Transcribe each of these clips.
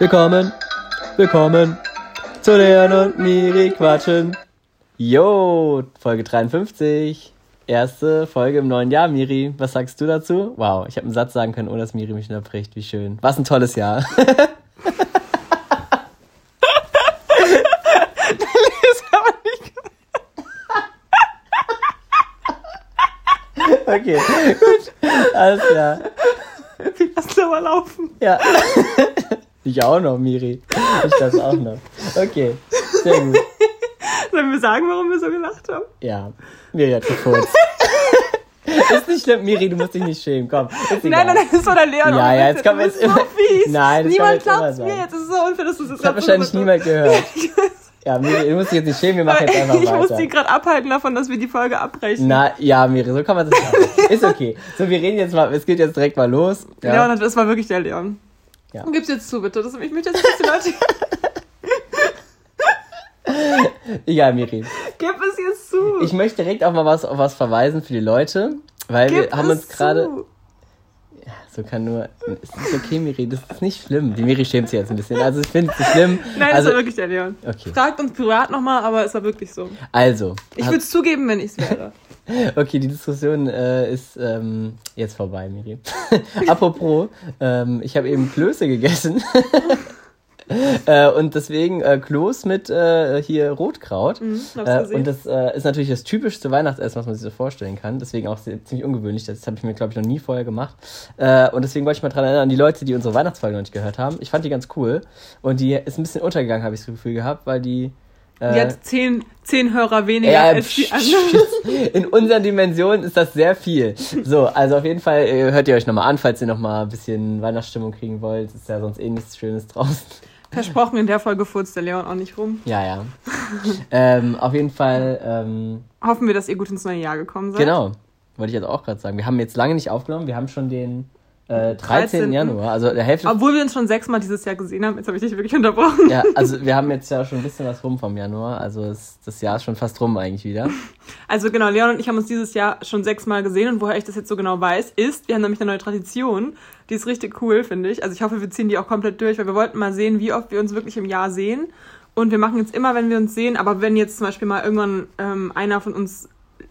Willkommen, willkommen zu Leon und Miri quatschen. Jo, Folge 53. Erste Folge im neuen Jahr, Miri. Was sagst du dazu? Wow, ich habe einen Satz sagen können, ohne dass Miri mich unterbricht. Wie schön. Was ein tolles Jahr. okay, gut. Alles klar. Wir lassen aber laufen. Ja. Ich auch noch, Miri. Ich das auch noch. Okay, sehr gut. Sollen wir sagen, warum wir so gelacht haben? Ja, Miri hat gefurzt. Ist nicht schlimm, Miri, du musst dich nicht schämen. Komm, egal. Nein, nein, das ist doch der Leon. Ja, ja, jetzt Das jetzt ist so immer- fies. Nein, das Niemand glaubt immer es mir jetzt. Es ist so unfair, dass du das Das hat wahrscheinlich niemand gehört. Ja, Miri, du musst dich jetzt nicht schämen, wir machen jetzt einfach ich muss weiter. die gerade abhalten davon, dass wir die Folge abbrechen. Na, ja, Miri, so kann man das machen. Ist okay. So, wir reden jetzt mal, es geht jetzt direkt mal los. Ja, Leon, das war wirklich der Leon. Ja. Gib's jetzt zu, bitte. Das, ich möchte jetzt, dass die Leute... egal, Miri. Gib es jetzt zu. Ich möchte direkt auch mal was, auf was verweisen für die Leute, weil Gib wir haben uns gerade... zu. So kann nur... Es ist okay, Miri, das ist nicht schlimm. Die Miri schämt sich jetzt ein bisschen. Also ich finde es nicht schlimm. Nein, das also, war wirklich der Leon. Okay. Fragt uns privat nochmal, aber es war wirklich so. Also, Ich würde es zugeben, wenn ich es wäre. Okay, die Diskussion äh, ist ähm, jetzt vorbei, Miri. Apropos, ähm, ich habe eben Klöße gegessen. äh, und deswegen äh, Kloß mit äh, hier Rotkraut. Mhm, äh, und das äh, ist natürlich das typischste Weihnachtsessen, was man sich so vorstellen kann. Deswegen auch sehr, ziemlich ungewöhnlich. Das habe ich mir, glaube ich, noch nie vorher gemacht. Äh, und deswegen wollte ich mal dran erinnern, an die Leute, die unsere Weihnachtsfolge noch nicht gehört haben. Ich fand die ganz cool. Und die ist ein bisschen untergegangen, habe ich das Gefühl gehabt, weil die... Die Äh, hat zehn, zehn Hörer weniger ja, als die anderen. in unseren Dimensionen ist das sehr viel. So, also auf jeden Fall äh, hört ihr euch nochmal an, falls ihr nochmal ein bisschen Weihnachtsstimmung kriegen wollt. Ist ja sonst eh nichts Schönes draußen. Versprochen, in der Folge furzt der Leon auch nicht rum. Ja, ja. ähm, auf jeden Fall, ähm, Hoffen wir, dass ihr gut ins neue Jahr gekommen seid. genau. Wollte ich jetzt auch gerade sagen. Wir haben jetzt lange nicht aufgenommen. Wir haben schon den äh, 13. 13.. Januar. Also der Hälfte. Obwohl wir uns schon sechsmal dieses Jahr gesehen haben. Jetzt habe ich dich wirklich unterbrochen. ja, also wir haben jetzt ja schon ein bisschen was rum vom Januar. Also es, das Jahr ist schon fast rum eigentlich wieder. Also genau, Leon und ich haben uns dieses Jahr schon sechsmal gesehen. Und woher ich das jetzt so genau weiß, ist, wir haben nämlich eine neue Tradition. Die ist richtig cool, finde ich. Also ich hoffe, wir ziehen die auch komplett durch, weil wir wollten mal sehen, wie oft wir uns wirklich im Jahr sehen. Und wir machen jetzt immer, wenn wir uns sehen, aber wenn jetzt zum Beispiel mal irgendwann ähm, einer von uns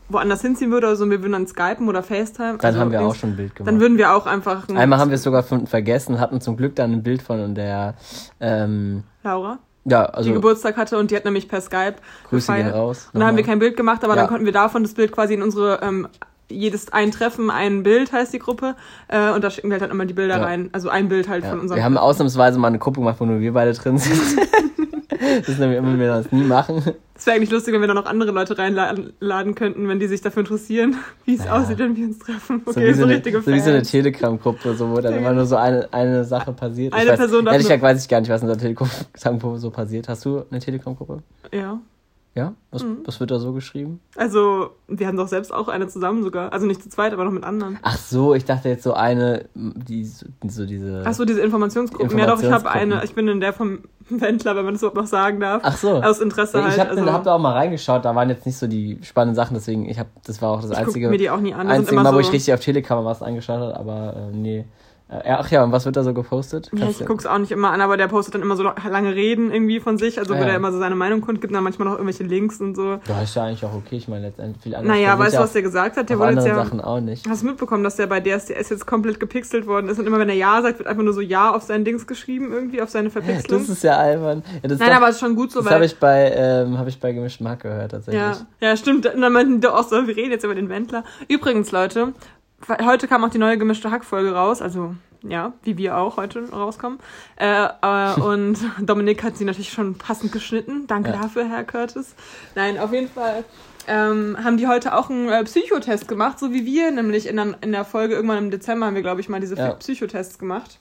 woanders hinziehen würde oder so, wir würden dann skypen oder FaceTime. Dann also haben wir auch schon ein Bild gemacht. Dann würden wir auch einfach. ein- Einmal haben wir es sogar vergessen, hatten zum Glück dann ein Bild von der ähm, Laura, ja, die also Geburtstag hatte und die hat nämlich per Skype Grüße gehen raus. Und dann haben wir kein Bild gemacht, aber Ja. dann konnten wir davon das Bild quasi in unsere, ähm, jedes ein Treffen, ein Bild heißt die Gruppe. Äh, und da schicken wir halt dann immer die Bilder Ja. rein. Also ein Bild halt ja. von unserem. Wir haben ausnahmsweise mal eine Gruppe gemacht, wo nur wir beide drin sind. das ist nämlich immer, wir das nie machen. Es wäre eigentlich lustig, wenn wir da noch andere Leute reinladen könnten, wenn die sich dafür interessieren, wie es Ja. aussieht, wenn wir uns treffen. so Okay, wie so, so, eine, richtige so, wie so eine. Telegram-Gruppe, so, wo dann immer nur so eine, eine Sache passiert. Eine ich weiß, Person ehrlich gesagt weiß ich gar nicht, was in der Telegram-Gruppe so passiert. Hast du eine Telegram-Gruppe? Ja. Ja? Was, Mhm. was wird da so geschrieben? Also, wir haben doch selbst auch eine zusammen sogar. Also nicht zu zweit, aber noch mit anderen. Ach so, ich dachte jetzt so eine, die so, diese. Ach so, diese Informationsgruppen. Ja doch, ich habe Informationsgruppen. eine. Ich bin in der vom Wendler, wenn man das überhaupt noch sagen darf. Ach so. Aus Interesse Ja, halt. ich habe also, hab da auch mal reingeschaut, da waren jetzt nicht so die spannenden Sachen, deswegen, ich hab, das war auch das ich einzige, mir die auch nie an. Das einzige immer Mal, so, wo ich richtig auf Telegram was eingeschaut habe, aber äh, nee. Äh, ach ja, und was wird da so gepostet? Ja, ich guck's auch nicht immer an, aber der postet dann immer so lange Reden irgendwie von sich, also Ah, wo ja. der immer so seine Meinung kundgibt und dann manchmal noch irgendwelche Links und so. Ja, ist ja eigentlich auch okay, ich meine, letztendlich viel anderes. Naja, weißt du, was der gesagt hat? Der wurde jetzt ja. Sachen auch nicht. Hast du mitbekommen, dass der bei DSDS jetzt komplett gepixelt worden ist und immer wenn er Ja sagt, wird einfach nur so Ja auf sein Dings geschrieben, irgendwie, auf seine Verpixelung? Das ist ja albern. Ja, Nein, doch, aber es ist schon gut so, das habe ich bei, ähm, habe ich bei gemischten Mark gehört, tatsächlich. ja, ja, stimmt. Und dann meinten die auch so, wir reden jetzt über den Wendler. Übrigens, Leute, heute kam auch die neue gemischte Hack-Folge raus, also ja, wie wir auch heute rauskommen. Äh, äh, und Dominik hat sie natürlich schon passend geschnitten. Danke Ja. dafür, Herr Curtis. Nein, auf jeden Fall ähm, haben die heute auch einen äh, Psychotest gemacht, so wie wir, nämlich in der, in der Folge irgendwann im Dezember haben wir, glaube ich, mal diese Ja. Psychotests gemacht.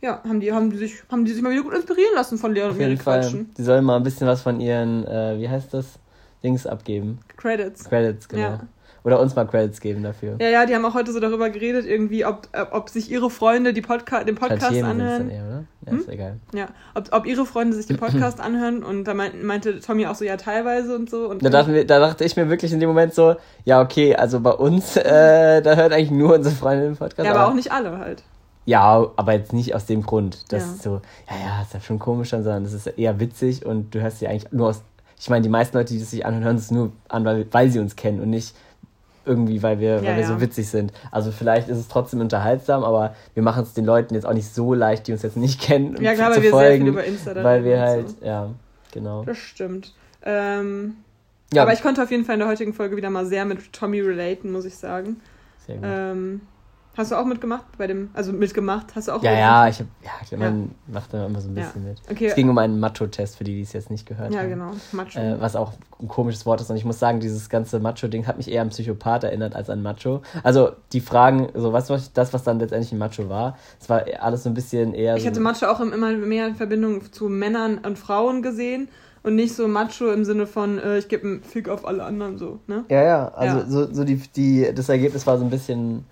Ja, haben die, haben die sich, haben die sich mal wieder gut inspirieren lassen von Leon Auf und. Quatschen. Die sollen mal ein bisschen was von ihren, äh, wie heißt das, Dings abgeben. Credits. Credits, genau. Ja. Oder uns mal Credits geben dafür. Ja, ja, die haben auch heute so darüber geredet, irgendwie, ob, äh, ob sich ihre Freunde die Podca den Podcast Tantiemen anhören. dann eher, oder? Ja, Hm? ist egal. Ja, ob, ob ihre Freunde sich den Podcast anhören und da meinte, meinte Tommy auch so, ja, teilweise und so. Und Da, dachten wir, da dachte ich mir wirklich in dem Moment so, ja, okay, also bei uns, äh, da hört eigentlich nur unsere Freundin den Podcast. ja, aber auch nicht alle halt. Ja, aber jetzt nicht aus dem Grund, dass Ja. so, ja, ja, ist ja schon komisch dann, sondern es ist eher witzig und du hörst sie eigentlich nur aus, ich meine, die meisten Leute, die das sich anhören, hören es nur an, weil, weil sie uns kennen und nicht irgendwie, weil wir, Ja, weil wir so ja. witzig sind. Also vielleicht ist es trotzdem unterhaltsam, aber wir machen es den Leuten jetzt auch nicht so leicht, die uns jetzt nicht kennen, Ja, klar, zu weil wir sehr folgen, viel über Insta dann weil wir halt, so. ja, genau. Das stimmt. Ähm, Ja, Aber ich konnte auf jeden Fall in der heutigen Folge wieder mal sehr mit Tommy relaten, muss ich sagen. sehr gut. Ähm, hast du auch mitgemacht bei dem, also mitgemacht? Hast du auch ja, ja, ich hab, ja, man macht da immer so ein Ja. bisschen mit. Okay. Es ging um einen Macho-Test, für die, die es jetzt nicht gehört Ja, haben. genau. Macho. Äh, was auch ein komisches Wort ist. Und ich muss sagen, dieses ganze Macho-Ding hat mich eher an Psychopath erinnert als an Macho. Also die Fragen, so was- das, was dann letztendlich ein Macho war, es war alles so ein bisschen eher ich so. hatte Macho auch immer mehr in Verbindung zu Männern und Frauen gesehen und nicht so Macho im Sinne von, äh, ich gebe einen Fick auf alle anderen so, ne? ja, ja, also Ja. So, so die, die, das Ergebnis war so ein bisschen,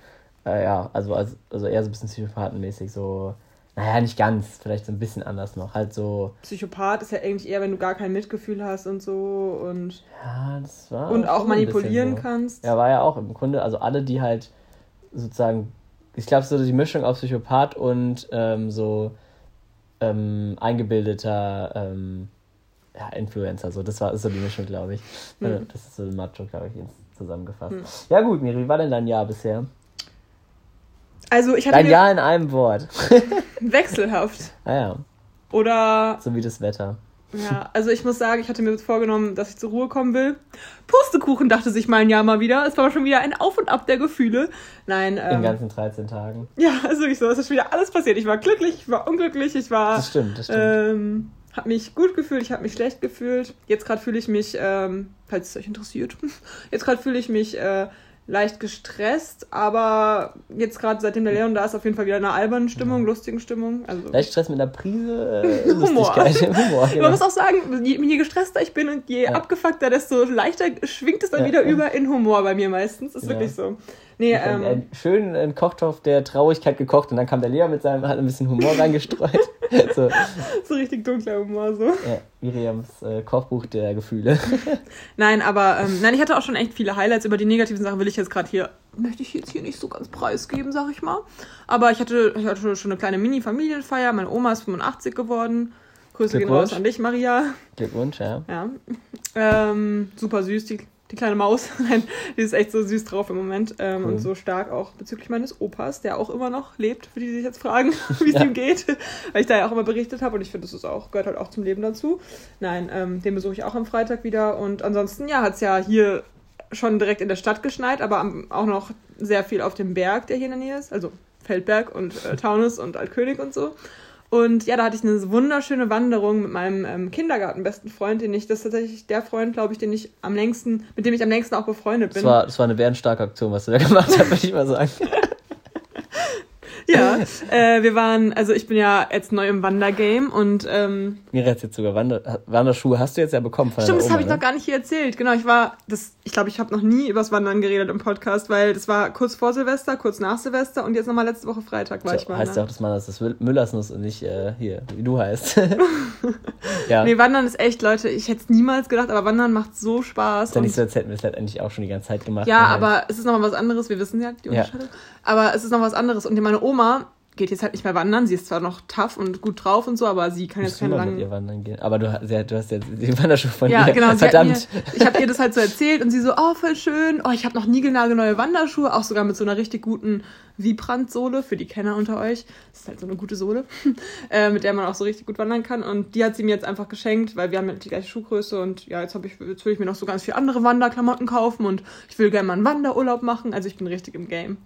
äh, ja, also, also, also eher so ein bisschen psychopathenmäßig, so, naja, nicht ganz, vielleicht so ein bisschen anders noch. Halt so, Psychopath ist ja eigentlich eher, wenn du gar kein Mitgefühl hast und so und, ja, das war. und auch manipulieren so. kannst. Ja, war ja auch im Grunde, also alle, die halt sozusagen, ich glaube, so die Mischung aus Psychopath und ähm, so ähm, eingebildeter ähm, ja, Influencer, so das war ist so die Mischung, glaube ich. Hm. Äh, Das ist so ein Macho, glaube ich, zusammengefasst. Hm. Ja gut, Miri, wie war denn dein Jahr bisher? Also ich hatte mir Jahr in einem Wort. wechselhaft. ah ja, Oder so wie das Wetter. Ja, also ich muss sagen, ich hatte mir vorgenommen, dass ich zur Ruhe kommen will. Pustekuchen dachte sich mein Jahr mal wieder. Es war schon wieder ein Auf und Ab der Gefühle. Nein, In ähm, ganzen 13 Tagen. ja, also ich so, es ist wieder alles passiert. Ich war glücklich, ich war unglücklich, ich war, Das stimmt, das stimmt. ähm, habe mich gut gefühlt, ich habe mich schlecht gefühlt. Jetzt gerade fühle ich mich, ähm, falls es euch interessiert, jetzt gerade fühle ich mich äh, leicht gestresst, aber jetzt gerade seitdem der Leon da ist, auf jeden Fall wieder eine alberne Stimmung, lustigen Stimmung. Also Leicht Stress mit einer Prise äh, Humor. Humor, genau. Man muss auch sagen, je, je gestresster ich bin und je Ja. abgefuckter, desto leichter schwingt es dann Ja. wieder über in Humor bei mir meistens. Ist Ja. wirklich so. Nee, ähm, einen schönen Kochtopf der Traurigkeit gekocht und dann kam der Lehrer mit seinem, hat ein bisschen Humor reingestreut. So, so richtig dunkler Humor so. ja, Miriams äh, Kochbuch der Gefühle. Nein, aber ähm, nein, ich hatte auch schon echt viele Highlights. Über die negativen Sachen will ich jetzt gerade hier, möchte ich jetzt hier nicht so ganz preisgeben, sag ich mal. Aber ich hatte, ich hatte schon eine kleine Mini-Familienfeier. Meine Oma ist 85 geworden. Grüße gehen raus an dich, Maria. Glückwunsch, ja. Ja. Ähm, super süß, die, die kleine Maus. Nein, die ist echt so süß drauf im Moment. Ähm, Cool. Und so stark auch bezüglich meines Opas, der auch immer noch lebt, für die, die sich jetzt fragen, wie es Ja. ihm geht. Weil ich da ja auch immer berichtet habe und ich finde, das ist auch, gehört halt auch zum Leben dazu. Nein, ähm, den besuche ich auch am Freitag wieder. Und ansonsten, ja, hat es ja hier schon direkt in der Stadt geschneit, aber am, auch noch sehr viel auf dem Berg, der hier in der Nähe ist. Also Feldberg und äh, Taunus und Altkönig und so. Und ja, da hatte ich eine wunderschöne Wanderung mit meinem ähm, Kindergartenbesten Freund, den ich, das ist tatsächlich der Freund, glaube ich, den ich am längsten, mit dem ich am längsten auch befreundet bin. Das war, das war eine bärenstarke Aktion, was du da gemacht hast, würde ich mal sagen. ja, äh, wir waren, also ich bin ja jetzt neu im Wandergame und ähm, Miri hat jetzt sogar Wander, Wanderschuhe, hast du jetzt ja bekommen von Stimmt, das habe ich Oma, noch gar nicht hier erzählt. Genau, ich war, das, ich glaube, ich habe noch nie übers Wandern geredet im Podcast, weil das war kurz vor Silvester, kurz nach Silvester und jetzt nochmal letzte Woche Freitag war ne? ich So, heißt ja wandern. auch, dass man das ist Müllersnuss und nicht äh, hier, wie du heißt. ja. Nee, Wandern ist echt, Leute, ich hätte es niemals gedacht, aber Wandern macht so Spaß. ja nicht so, als hätten wir es halt eigentlich auch schon die ganze Zeit gemacht. Ja, halt- aber es ist nochmal was anderes. Wir wissen ja die Ja. Unterscheidung. Aber es ist noch was anderes. Und meine Oma geht jetzt halt nicht mehr wandern. Sie ist zwar noch tough und gut drauf und so, aber sie kann Musst jetzt keine mal mit ihr langen. wandern gehen. Aber du, hast- sie hat- du hast ja die Wanderschuhe von Ja, ihr. genau. Verdammt. mir, ich habe ihr das halt so erzählt und sie so, oh, voll schön. Oh, ich habe noch niegelnagelneue Wanderschuhe, auch sogar mit so einer richtig guten Vibrant-Sohle für die Kenner unter euch. Das ist halt so eine gute Sohle, äh, mit der man auch so richtig gut wandern kann. Und die hat sie mir jetzt einfach geschenkt, weil wir haben ja die gleiche Schuhgröße und ja, jetzt, hab ich, jetzt will ich mir noch so ganz viele andere Wanderklamotten kaufen und ich will gerne mal einen Wanderurlaub machen. Also ich bin richtig im Game.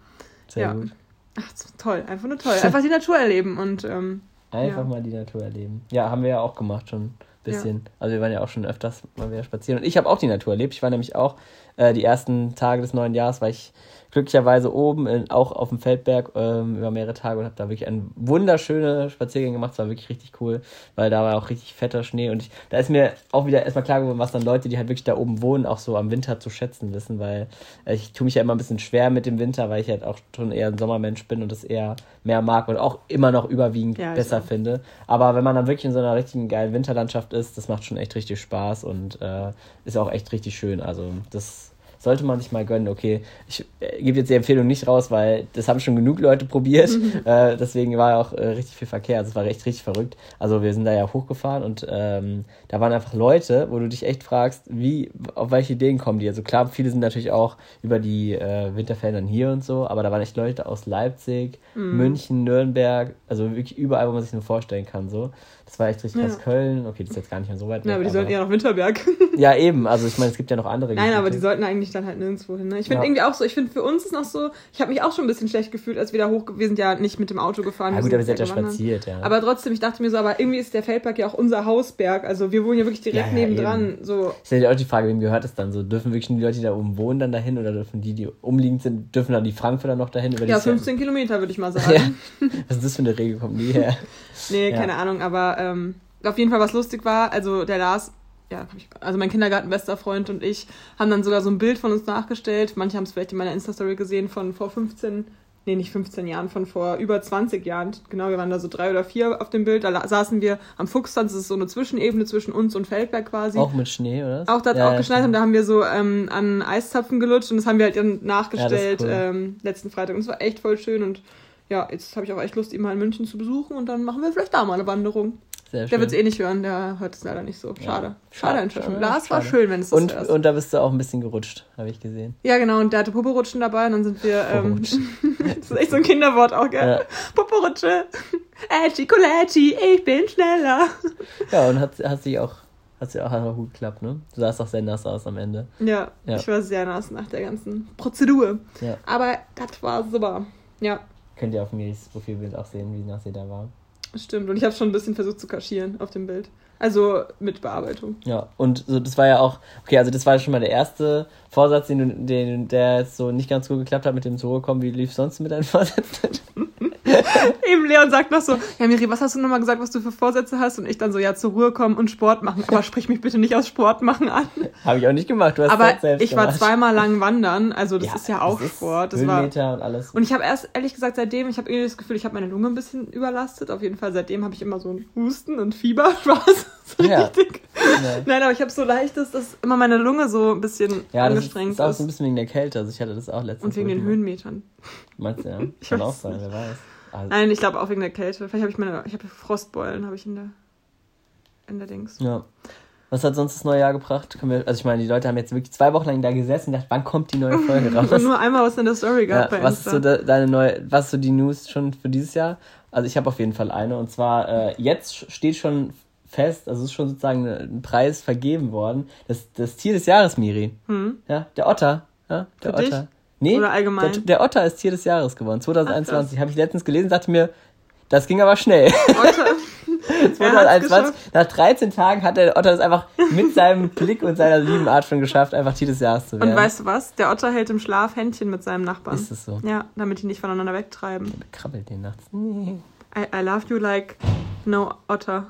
Sehr ja. gut. Ach, toll, einfach nur toll. Einfach die Natur erleben und ähm, Einfach Ja. mal die Natur erleben. Ja, haben wir ja auch gemacht schon ein bisschen. Also wir waren ja auch schon öfters mal wieder spazieren. Und ich habe auch die Natur erlebt. Ich war nämlich auch äh, die ersten Tage des neuen Jahres, war ich glücklicherweise oben, in, auch auf dem Feldberg ähm, über mehrere Tage und habe da wirklich einen wunderschöne Spaziergang gemacht. Es war wirklich richtig cool, weil da war auch richtig fetter Schnee. Und ich, da ist mir auch wieder erstmal klar geworden, was dann Leute, die halt wirklich da oben wohnen, auch so am Winter zu schätzen wissen, weil äh, ich tue mich ja immer ein bisschen schwer mit dem Winter, weil ich halt auch schon eher ein Sommermensch bin und das eher mehr mag und auch immer noch überwiegend Ja, besser auch. finde. Aber wenn man dann wirklich in so einer richtigen geilen Winterlandschaft ist, das macht schon echt richtig Spaß und äh, ist auch echt richtig schön. Also das sollte man sich mal gönnen. Okay, ich äh, gebe jetzt die Empfehlung nicht raus, weil das haben schon genug Leute probiert. äh, deswegen war auch äh, richtig viel Verkehr. Also es war echt richtig verrückt. Also wir sind da ja hochgefahren und ähm, da waren einfach Leute, wo du dich echt fragst, wie, auf welche Ideen kommen die? Also klar, viele sind natürlich auch über die äh, Winterferien dann hier und so, aber da waren echt Leute aus Leipzig, Mhm. München, Nürnberg, also wirklich überall, wo man sich nur vorstellen kann. So. Das war echt richtig Ja. krass. Köln, okay, das ist jetzt gar nicht mehr so weit Ja, aber die sollten eher nach Winterberg. ja, eben. Also ich meine, es gibt ja noch andere Nein, aber die Gebiete. sollten eigentlich dann halt nirgendwo hin. Ne? Ich finde Ja. irgendwie auch so, ich finde für uns ist noch so, ich habe mich auch schon ein bisschen schlecht gefühlt, als wir da hoch, wir sind ja nicht mit dem Auto gefahren. Ja, gut, wir aber ihr seid ja spaziert, ja. Aber trotzdem, ich dachte mir so, aber irgendwie ist der Feldberg ja auch unser Hausberg. Also wir wohnen ja wirklich direkt Ja, ja, nebendran. So, ist ja auch die Frage, wem gehört es dann so? Dürfen wirklich die Leute, die da oben wohnen, dann dahin oder dürfen die, die umliegend sind, dürfen dann die Frankfurter noch dahin? Ja, Ist ja- 15 Kilometer würde ich mal sagen. Ja. Was ist das für eine Regel? Kommt nie her. Nee, Ja. keine Ahnung, aber ähm, auf jeden Fall, was lustig war, also der Lars, ja, also mein Kindergartenbester Freund und ich haben dann sogar so ein Bild von uns nachgestellt. Manche haben es vielleicht in meiner Insta-Story gesehen von vor 15, nee, nicht 15 Jahren, von vor über 20 Jahren. Genau, wir waren da so drei oder vier auf dem Bild. Da saßen wir am Fuchstanz, das ist so eine Zwischenebene zwischen uns und Feldberg quasi. Auch mit Schnee, oder? Auch da hat Ja, auch ja, geschneit und da haben wir so ähm, an Eiszapfen gelutscht und das haben wir halt dann nachgestellt Ja, cool. ähm, letzten Freitag. Und es war echt voll schön und ja, jetzt habe ich auch echt Lust, ihn mal in München zu besuchen und dann machen wir vielleicht da mal eine Wanderung. Sehr Der schön. wird es eh nicht hören, der hört es leider nicht so. Schade. Ja. Schade, Schade, schade, Lars war schön, wenn es das Und, hörst. und da bist du auch ein bisschen gerutscht, habe ich gesehen. ja, genau, und der hatte Poporutschen dabei und dann sind wir. Ähm, das ist echt so ein Kinderwort auch, gell? Ja. Poporutsche. Ätschi, Kulätschi, ich bin schneller. Ja, und hat, hat sich auch, hat sich auch, hat auch gut geklappt, ne? Du sahst auch sehr nass aus am Ende. Ja, Ja. ich war sehr nass nach der ganzen Prozedur. Ja. Aber das war super. Ja, Könnt ihr auf Miris Profilbild auch sehen, wie nass sie da war. stimmt. Und ich habe schon ein bisschen versucht zu kaschieren auf dem Bild. Also mit Bearbeitung. Ja, und so, das war ja auch, okay, also das war schon mal der erste Vorsatz, den, du- den der jetzt so nicht ganz gut geklappt hat mit dem Ruhe kommen. Wie lief sonst mit deinen Vorsätzen? Eben Leon sagt noch so, ja Miri, was hast du nochmal gesagt, was du für Vorsätze hast? Und ich dann so, ja, zur Ruhe kommen und Sport machen. Aber sprich mich bitte nicht aus Sport machen an. Habe ich auch nicht gemacht, du hast Aber selbst ich war gemacht. zweimal lang wandern, also das ist ja auch das Sport. Das war, und alles. und ich habe erst, ehrlich gesagt, seitdem, ich habe irgendwie das Gefühl, ich habe meine Lunge ein bisschen überlastet. Auf jeden Fall, seitdem habe ich immer so einen Husten und Fieber. Spaß. So Ja. richtig. Ja. Nein, aber ich habe so leichtes, dass immer meine Lunge so ein bisschen Ja, das angestrengt ist auch ist. so ein bisschen wegen der Kälte. Also ich hatte das auch letztens. und wegen den Höhenmetern. Meinst du, ja? Ich Kann auch sein, nicht. wer weiß. Also, Nein, ich glaube auch wegen der Kälte. Vielleicht habe ich meine, ich habe Frostbeulen, habe ich in der, in der Dings. ja. Was hat sonst das neue Jahr gebracht? Wir, also ich meine, die Leute haben jetzt wirklich zwei Wochen lang da gesessen und gedacht, wann kommt die neue Folge raus? Nur einmal was in der Story Ja, gehabt bei was ist Insta. so de, deine neue, was ist so die News schon für dieses Jahr? Also ich habe auf jeden Fall eine und zwar äh, jetzt steht schon fest, also es ist schon sozusagen ein Preis vergeben worden. Das, das Tier des Jahres, Miri. Hm? Ja, der Otter. Ja, der Für dich? Otter. Nee, Oder allgemein? Der, der Otter ist Tier des Jahres geworden. 2021 Ach, habe ich letztens gelesen, dachte mir, das ging aber schnell. Otter. Er hat's 2021, geschafft. nach 13 Tagen hat der Otter es einfach mit seinem Blick und seiner lieben Art schon geschafft, einfach Tier des Jahres zu werden. Und weißt du was? Der Otter hält im Schlaf Händchen mit seinem Nachbarn. ist es so? Ja, damit die nicht voneinander wegtreiben. Der krabbelt den nachts. Nee. I, I love you like no Otter.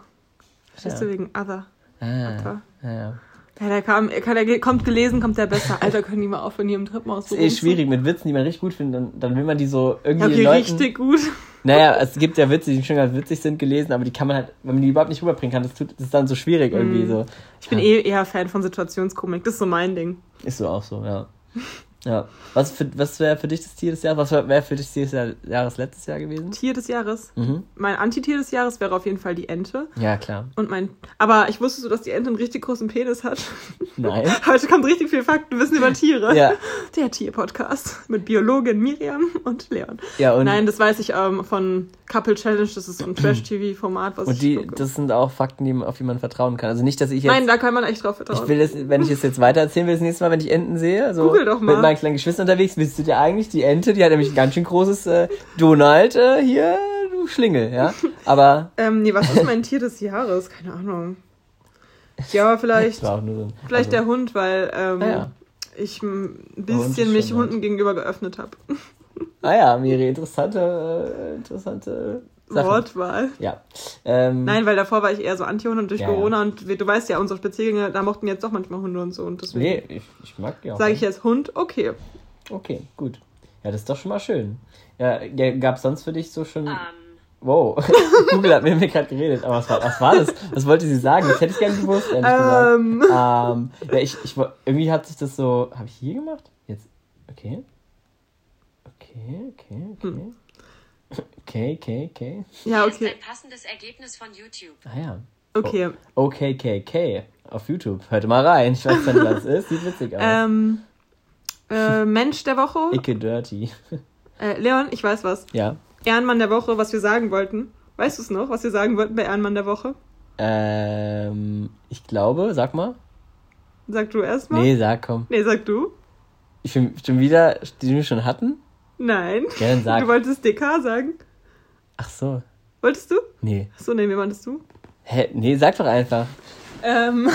Verstehst Ja. du wegen Other? Ah, ja, ja. Ja, der, kam, der kommt gelesen, kommt der besser. Alter, können die mal aufhören, hier im Treppenhaus ist eh schwierig mit Witzen, die man richtig gut findet. Dann, dann will man die so irgendwie Ja, okay, Leuten. richtig gut. Naja, es gibt ja Witze, die schon ganz witzig sind, gelesen, aber die kann man halt, wenn man die überhaupt nicht rüberbringen kann, das, tut, das ist dann so schwierig irgendwie so. Ich bin eh eher Fan von Situationskomik. Das ist so mein Ding. Ist so auch so, ja. Ja. Was, für- was wäre für dich das Tier des Jahres? Was wäre für dich das Tier des Jahr- Jahres letztes Jahr gewesen? Tier des Jahres. Mhm. Mein Antitier des Jahres wäre auf jeden Fall die Ente. Ja, klar. Und mein. Aber ich wusste so, dass die Ente einen richtig großen Penis hat. Nein. Heute kommt richtig viel Faktenwissen über Tiere. Ja. Der Tier-Podcast mit Biologin Miriam und Leon. Ja, und, Nein, das weiß ich ähm, von Couple Challenge. Das ist so ein Trash-TV-Format, was und ich die, gucke. das sind auch Fakten, die, man- auf die man vertrauen kann. Also nicht, dass ich jetzt. Nein, da kann man echt drauf vertrauen. ich will das, wenn ich es jetzt weiter erzählen will, das nächste Mal, wenn ich Enten sehe, so Google doch mal. Meinen kleinen Geschwistern unterwegs, wisst ihr eigentlich, die Ente, die hat nämlich ein ganz schön großes äh, Donald äh, hier, du Schlingel, ja. Aber ähm, nee, was ist mein Tier des Jahres? Keine Ahnung. Ja, vielleicht, auch nur so ein, vielleicht also, der Hund, weil ähm, Ah, ja. ich ein bisschen mich Hunden gegenüber geöffnet habe. Ah ja, Miri, interessante, äh, interessante Sachen. Wortwahl. Ja. Ähm, Nein, weil davor war ich eher so Anti-Hund und durch Ja, ja. Corona und wir, du weißt ja, unsere Spaziergänge, da mochten jetzt doch manchmal Hunde und so und deswegen Nee, ich, ich mag die auch. sage ich jetzt Hund, okay. Okay, gut. Ja, das ist doch schon mal schön. Ja, ja, gab es sonst für dich so schon. Ähm, Wow, Google hat mit mir gerade geredet, aber was war, was war das? Was wollte sie sagen? Das hätte ich gerne gewusst, ehrlich Ähm. gesagt. Ähm, ja, ich, ich, irgendwie hat sich das so. Habe ich hier gemacht? Jetzt. Okay. Okay, okay, okay. Hm. Okay, okay, okay. Ja, Hier ist okay. ein passendes Ergebnis von YouTube. Ah ja. Okay. OKKK auf YouTube. Hört mal rein. Ich weiß nicht, was es ist. Sieht witzig aus. Ähm, äh, Mensch der Woche. Icke Dirty. Äh, Leon, ich weiß was. Ja. Ehrenmann der Woche, was wir sagen wollten. Weißt du es noch, was wir sagen wollten bei Ehrenmann der Woche? Ähm, ich glaube, sag mal. Sag du erstmal. Nee, sag komm. Nee, sag du. Ich bin schon wieder, die wir schon hatten? Nein. Dann sag. Du wolltest DK sagen. Ach so. Wolltest du? Nee. Achso, nee, wie meintest du? Hä? Nee, sag doch einfach. Ähm,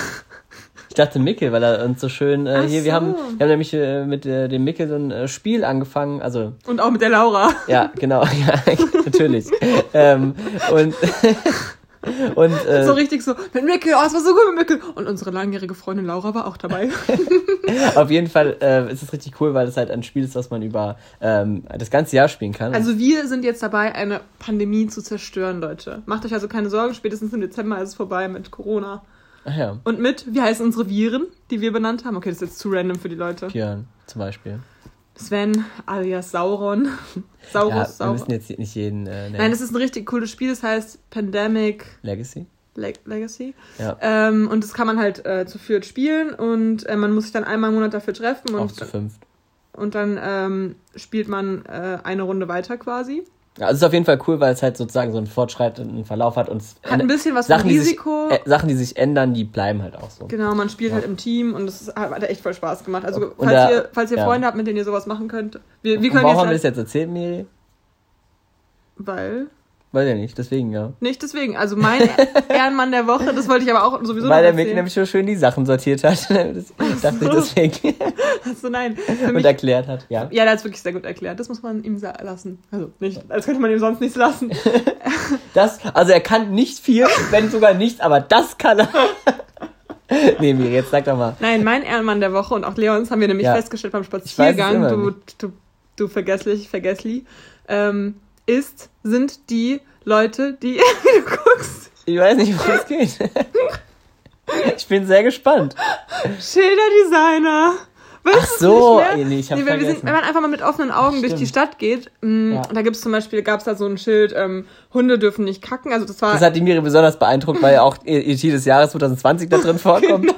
Ich dachte Mickel, weil er uns so schön äh, Ach hier, wir so. haben, wir haben nämlich äh, mit äh, dem Mickel so ein äh, Spiel angefangen, also und auch mit der Laura. ja, genau, ja, natürlich. ähm, und und äh, So richtig so, mit Mickel, oh, es war so gut mit Mickel. Und unsere langjährige Freundin Laura war auch dabei. auf jeden Fall äh, ist es richtig cool, weil es halt ein Spiel ist, was man über ähm, das ganze Jahr spielen kann. Also wir sind jetzt dabei, eine Pandemie zu zerstören, Leute. Macht euch also keine Sorgen, spätestens im Dezember ist es vorbei mit Corona. Ach ja, Und mit, wie heißen unsere Viren, die wir benannt haben? Okay, das ist jetzt zu random für die Leute. Björn zum Beispiel. Sven alias Sauron. Saurus, Ja, wir Sauron. müssen jetzt nicht jeden äh, nennen. Nein, es ist ein richtig cooles Spiel, das heißt Pandemic Legacy. Leg Legacy. Ja. Ähm, und das kann man halt äh, zu viert spielen und äh, man muss sich dann einmal im Monat dafür treffen Auch und, zu fünft. und dann ähm, spielt man äh, eine Runde weiter quasi. Ja, also es ist auf jeden Fall cool, weil es halt sozusagen so einen fortschreitenden Verlauf hat und es Hat ein bisschen was Sachen, die sich, Risiko. äh, Sachen, die sich ändern, die bleiben halt auch so. Genau, man spielt Ja. halt im Team und ist- hat, echt voll Spaß gemacht. Also Und falls, da- ihr, falls ihr ja. Freunde habt, mit denen ihr sowas machen könnt, wir, wir können warum haben wir jetzt das halt, jetzt erzählt, Miri? weil Weiß ja nicht, deswegen ja. nicht deswegen. Also mein Ehrenmann der Woche, das wollte ich aber auch sowieso Weil der Mick nämlich so schön die Sachen sortiert hat. Das dachte ich deswegen. Also nein, für Und mich, erklärt hat, ja. ja, der hat es wirklich sehr gut erklärt. Das muss man ihm lassen. Also nicht, als könnte man ihm sonst nichts lassen. Das, also er kann nicht viel, wenn sogar nichts, aber das kann er. nee, Miri, jetzt sag doch mal. Nein, mein Ehrenmann der Woche und auch Leons haben wir nämlich Ja. festgestellt beim Spaziergang, du, du, du vergesslich, vergessli, ähm, ist, sind die Leute, die du guckst. Ich weiß nicht, worum es geht. Ich bin sehr gespannt. Schilderdesigner. Weißt Ach so, nicht mehr? nee, ich hab weil wir sind, vergessen. wenn man einfach mal mit offenen Augen durch die. Stadt geht, mh, Ja. da gibt es zum Beispiel, gab es da so ein Schild, ähm, Hunde dürfen nicht kacken. Also das war Das hat die Miri besonders beeindruckt, weil ja auch Tier des Jahres 2020 da drin vorkommt.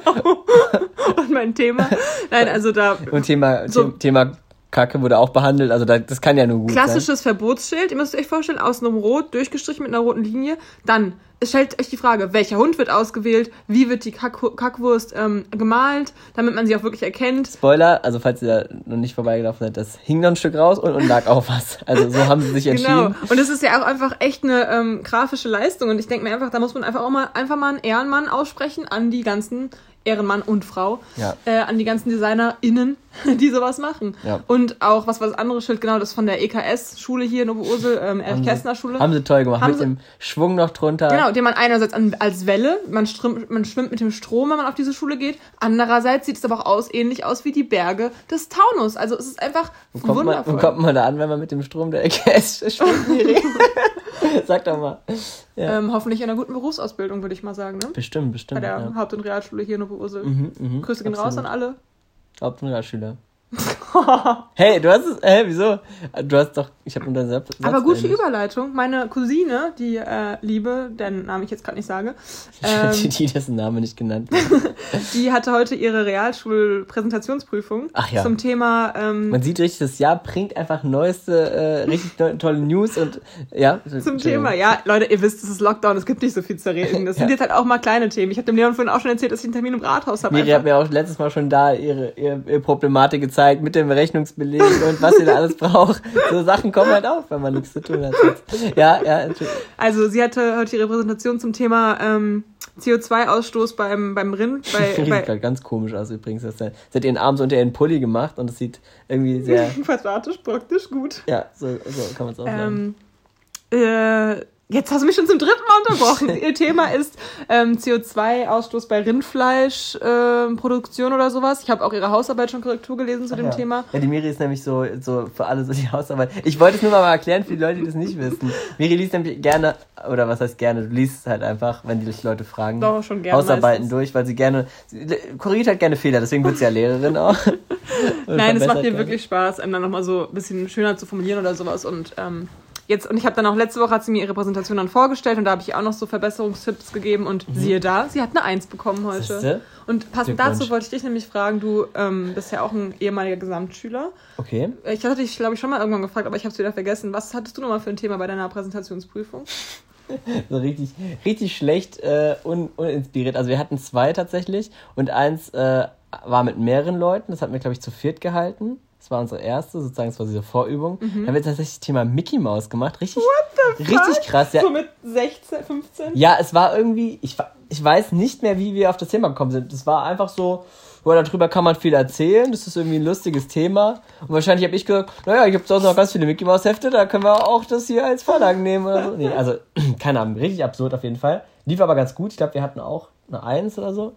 und mein Thema. Nein, also da Und Thema, So. Thema Kacke wurde auch behandelt. Also da, das kann ja nur gut sein. klassisches Verbotsschild. Ihr müsst euch vorstellen, außenrum rot, durchgestrichen mit einer roten Linie. Dann es stellt euch die Frage, welcher Hund wird ausgewählt, wie wird die Kack Kackwurst ähm, gemalt, damit man sie auch wirklich erkennt. Spoiler, also falls ihr da noch nicht vorbeigelaufen seid, das hing noch ein Stück raus und, und lag auch was. Also so haben sie sich Genau. entschieden. Und es ist ja auch einfach echt eine ähm, grafische Leistung. Und ich denke mir einfach, da muss man einfach auch mal einfach mal einen Ehrenmann aussprechen an die ganzen Ehrenmann und Frau, Ja. äh, an die ganzen DesignerInnen, die sowas machen. Ja. Und auch was was anderes Schild, genau, das von der EKS-Schule hier in Oberursel, ähm, Erich-Kästner-Schule. Haben sie toll gemacht. Haben mit sie- dem Schwung noch drunter. Genau, den man einerseits an, als Welle, man, strömt, man schwimmt mit dem Strom, wenn man auf diese Schule geht. Andererseits sieht es aber auch aus, ähnlich aus wie die Berge des Taunus. Also es ist einfach Wo kommt, man, wundervoll. wo kommt man da an, wenn man mit dem Strom der EKS schwimmt? Sag doch mal. Ja. ähm, hoffentlich in einer guten Berufsausbildung, würde ich mal sagen. Ne? Bestimmt, Bei bestimmt. der Ja. Haupt- und Realschule hier in Oberursel. Mhm, mhm, Grüße gehen raus an absolut. alle. Haupt- und Realschüler. Hey, du hast es. Hä, wieso? Du hast doch. Ich habe den Satz. Aber gute beendet. Überleitung. Meine Cousine, die äh, Liebe, deren Namen ich jetzt gerade nicht sage, ähm, Die, die dessen Name nicht genannt wird. die hatte heute ihre Realschul-Präsentationsprüfung Ach ja. zum Thema ähm, Man sieht richtig, das Jahr bringt einfach neueste, äh, richtig tolle News und ja. Zum Thema, ja, Leute, ihr wisst, es ist Lockdown, es gibt nicht so viel zu reden. Das sind Ja. jetzt halt auch mal kleine Themen. Ich habe dem Leon vorhin auch schon erzählt, dass ich einen Termin im Rathaus habe. Miri hat mir auch letztes Mal schon da ihre, ihre, ihre Problematik gezeigt mit dem Rechnungsbeleg und was sie da alles braucht. So Sachen kommen halt auf, wenn man nichts zu tun hat. Ja, ja, Entschuldigung. Also sie hatte heute ihre Präsentation zum Thema ähm, CO2-Ausstoß beim, beim Rind. Bei, Sieht gerade ganz komisch aus übrigens. Das, sie hat ihren Arm so unter ihren Pulli gemacht und es sieht irgendwie sehr, quadratisch praktisch gut. ja, so, so kann man es auch sagen. Ähm, äh, Jetzt hast du mich schon zum dritten Mal unterbrochen. Ihr Thema ist ähm, CO2-Ausstoß bei Rindfleischproduktion Produktion oder sowas. Ich habe auch ihre Hausarbeit schon Korrektur gelesen zu dem ja. Thema. Ja, die Miri ist nämlich so, so für alle so die Hausarbeit. Ich wollte es nur mal erklären für die Leute, die das nicht wissen. Miri liest nämlich gerne, oder was heißt gerne, du liest halt einfach, wenn die Leute fragen, Doch, schon gerne Hausarbeiten meistens. durch, weil sie gerne, sie korrigiert halt gerne Fehler, deswegen wird sie ja Lehrerin auch. Nein, es macht gerne. wirklich Spaß, einem dann nochmal so ein bisschen schöner zu formulieren oder sowas. Und ähm, jetzt, und ich habe dann auch letzte Woche hat sie mir ihre Präsentation dann vorgestellt und da habe ich auch noch so Verbesserungstipps gegeben und siehe da, sie hat eine Eins bekommen heute. Mhm. Siehste? Und passend dazu wollte ich dich nämlich fragen, du ähm, bist ja auch ein ehemaliger Gesamtschüler. Okay. Ich hatte dich, glaube ich, schon mal irgendwann gefragt, aber ich habe es wieder vergessen. Was hattest du nochmal für ein Thema bei deiner Präsentationsprüfung? So richtig, richtig schlecht äh, un, uninspiriert. Also wir hatten zwei tatsächlich und eins äh, war mit mehreren Leuten. Das hatten wir, glaube ich, zu viert gehalten. Das war unsere erste, sozusagen, das war diese Vorübung. Mhm. Dann haben wir tatsächlich das Thema Mickey Mouse gemacht. Richtig, richtig krass. Ja, So mit 16, 15? ja, es war irgendwie, ich, ich weiß nicht mehr, wie wir auf das Thema gekommen sind. Das war einfach so, ja, darüber kann man viel erzählen, das ist irgendwie ein lustiges Thema. Und wahrscheinlich habe ich gesagt, naja, ich habe sonst noch ganz viele Mickey Mouse Hefte, da können wir auch das hier als Vorlagen nehmen oder so. Nee, also, keine Ahnung, richtig absurd auf jeden Fall. Lief aber ganz gut, ich glaube, wir hatten auch eine Eins oder so.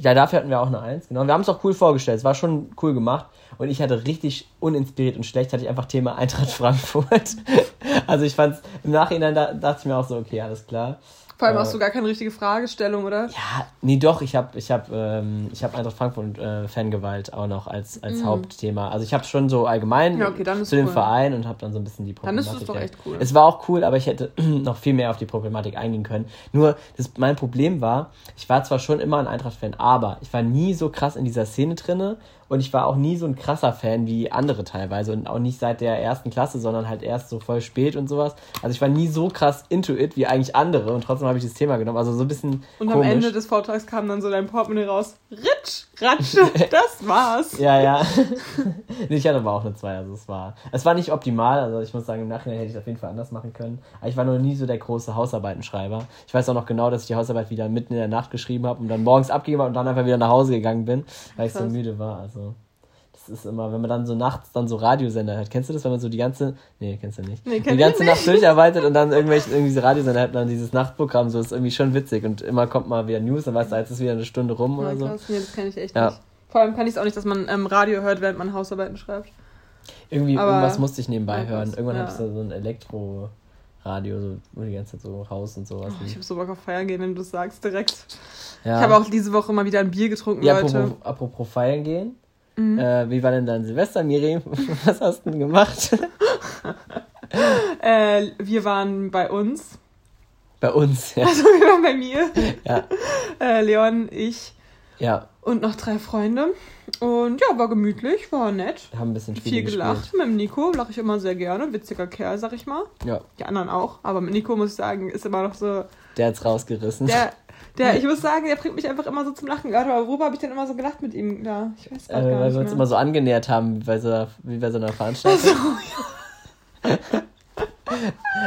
Ja, dafür hatten wir auch eine Eins, genau. Wir haben es auch cool vorgestellt, es war schon cool gemacht. Und ich hatte richtig uninspiriert und schlecht, hatte ich einfach Thema Eintracht Frankfurt. Also ich fand's, im Nachhinein da, dachte ich mir auch so, okay, alles klar. Vor allem Äh, hast du gar keine richtige Fragestellung, oder? Ja, nee, doch, ich habe ich hab, ähm, ich hab Eintracht Frankfurt und äh, Fangewalt auch noch als, als Hauptthema. Also ich habe schon so allgemein Mhm. Ja, okay, zu dem cool. Verein und habe dann so ein bisschen die Dann ist Problematik. es doch echt cool. Es war auch cool, aber ich hätte noch viel mehr auf die Problematik eingehen können. Nur, das, mein Problem war, ich war zwar schon immer ein Eintracht-Fan, aber ich war nie so krass in dieser Szene drinne und ich war auch nie so ein krasser Fan wie andere teilweise und auch nicht seit der ersten Klasse, sondern halt erst so voll spät und sowas. Also ich war nie so krass into it wie eigentlich andere und trotzdem habe ich das Thema genommen. Also so ein bisschen Und am komisch. Ende des Vortrags kam dann so dein Portemonnaie raus. Ritsch, Ratsch, das war's. Ja, ja. ich hatte aber auch eine 2, also es war. Es war nicht optimal, also ich muss sagen, im Nachhinein hätte ich es auf jeden Fall anders machen können. Aber ich war noch nie so der große Hausarbeitenschreiber. Ich weiß auch noch genau, dass ich die Hausarbeit wieder mitten in der Nacht geschrieben habe und dann morgens abgegeben habe und dann einfach wieder nach Hause gegangen bin, weil ich so müde war. Also. Das ist immer, wenn man dann so nachts dann so Radiosender hört. Kennst du das, wenn man so die ganze, nee, kennst du nicht. Nee, die ganze nicht. Nacht durcharbeitet und dann irgendwelche, irgendwie diese Radiosender hat dann dieses Nachtprogramm, so ist irgendwie schon witzig und immer kommt mal wieder News, dann weißt du, jetzt ist wieder eine Stunde rum oder Ja, so. krass. Nee, das kenne ich echt Ja. nicht. Vor allem kann ich es auch nicht, dass man ähm, Radio hört, während man Hausarbeiten schreibt. Irgendwie, Aber- irgendwas musste ich nebenbei Ja, hören. Irgendwann Ja. habe ich so, so ein Elektroradio, so, wo die ganze Zeit so raus und sowas. Oh, ich habe so Bock auf Feiern gehen, wenn du es sagst direkt. ja. Ich habe auch diese Woche mal wieder ein Bier getrunken, ja, Leute. apropos, apropos feiern gehen. Mhm. Äh, wie war denn dein Silvester, Miri? Was hast du denn gemacht? Äh, wir waren bei uns. Bei uns, ja. Also wir waren bei mir. Ja. Äh, Leon, ich ja. und noch drei Freunde. Und ja, war gemütlich, war nett. Wir haben ein bisschen Spiele Viel gespielt. gelacht. Mit dem Nico lache ich immer sehr gerne. Witziger Kerl, sag ich mal. Ja, Die anderen auch. Aber mit Nico muss ich sagen, ist immer noch so. der hat's rausgerissen. Der, der, ich muss sagen, der bringt mich einfach immer so zum Lachen. Gerade aber worüber habe ich denn immer so gelacht mit ihm da? Ich weiß äh, gerade weil nicht wir uns mehr. immer so angenähert haben, wie bei so, einer- wie bei so einer Veranstaltung.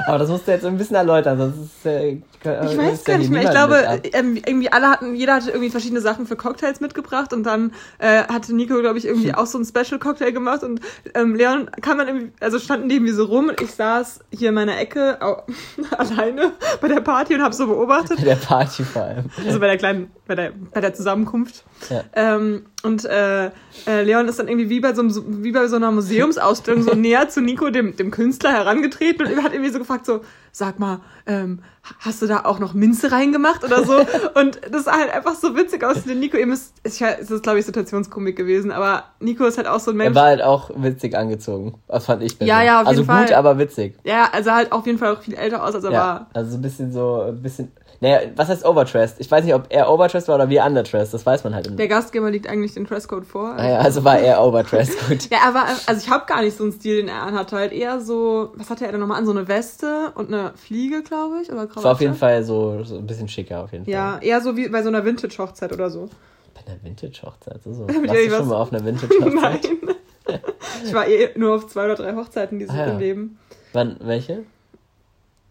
Aber das musst du jetzt ein bisschen erläutern, sonst ist äh, Ich weiß gar nicht mehr. Ich glaube, ähm, irgendwie alle hatten, jeder hatte irgendwie verschiedene Sachen für Cocktails mitgebracht und dann äh, hatte Nico, glaube ich, irgendwie auch so einen Special-Cocktail gemacht und ähm, Leon kam dann irgendwie, also standen die irgendwie so rum und ich saß hier in meiner Ecke au, alleine bei der Party und habe so beobachtet. Bei der Party vor allem. Also bei der kleinen, bei der, bei der Zusammenkunft. Ja. Ähm, und äh, äh, Leon ist dann irgendwie wie bei so, einem, wie bei so einer Museumsausstellung so näher zu Nico, dem, dem Künstler, herangetreten hat irgendwie so gefragt, so, sag mal, ähm, hast du da auch noch Minze reingemacht oder so? und das sah halt einfach so witzig aus. Denn Nico, ihr müsst, ich, es ist glaube ich Situationskomik gewesen, aber Nico ist halt auch so ein Er Mensch. war halt auch witzig angezogen. Das fand ich. Ja, ja, auf Also jeden gut, Fall. aber witzig. Ja, also halt auf jeden Fall auch viel älter aus, als er Ja, war. also so ein bisschen so, ein bisschen. Naja, was heißt overdressed? Ich weiß nicht, ob er overdressed war oder wir underdressed. Das weiß man halt. Der Gastgeber liegt eigentlich den Dresscode vor. naja, also war er overdressed. Gut. Ja, aber also ich habe gar nicht so einen Stil, den er anhatte. Halt eher so, was hatte er denn nochmal an? So eine Weste und eine Fliege, glaube ich, oder Das war auf jeden? Fall so, so ein bisschen schicker auf jeden Ja, Fall. eher so wie bei so einer Vintage-Hochzeit oder so. Bei einer Vintage-Hochzeit. So. Mit Warst du schon mal auf einer Vintage-Hochzeit? Nein. Ich war eh nur auf zwei oder drei Hochzeiten dieses Ah, ja. im Leben. Wann, welche?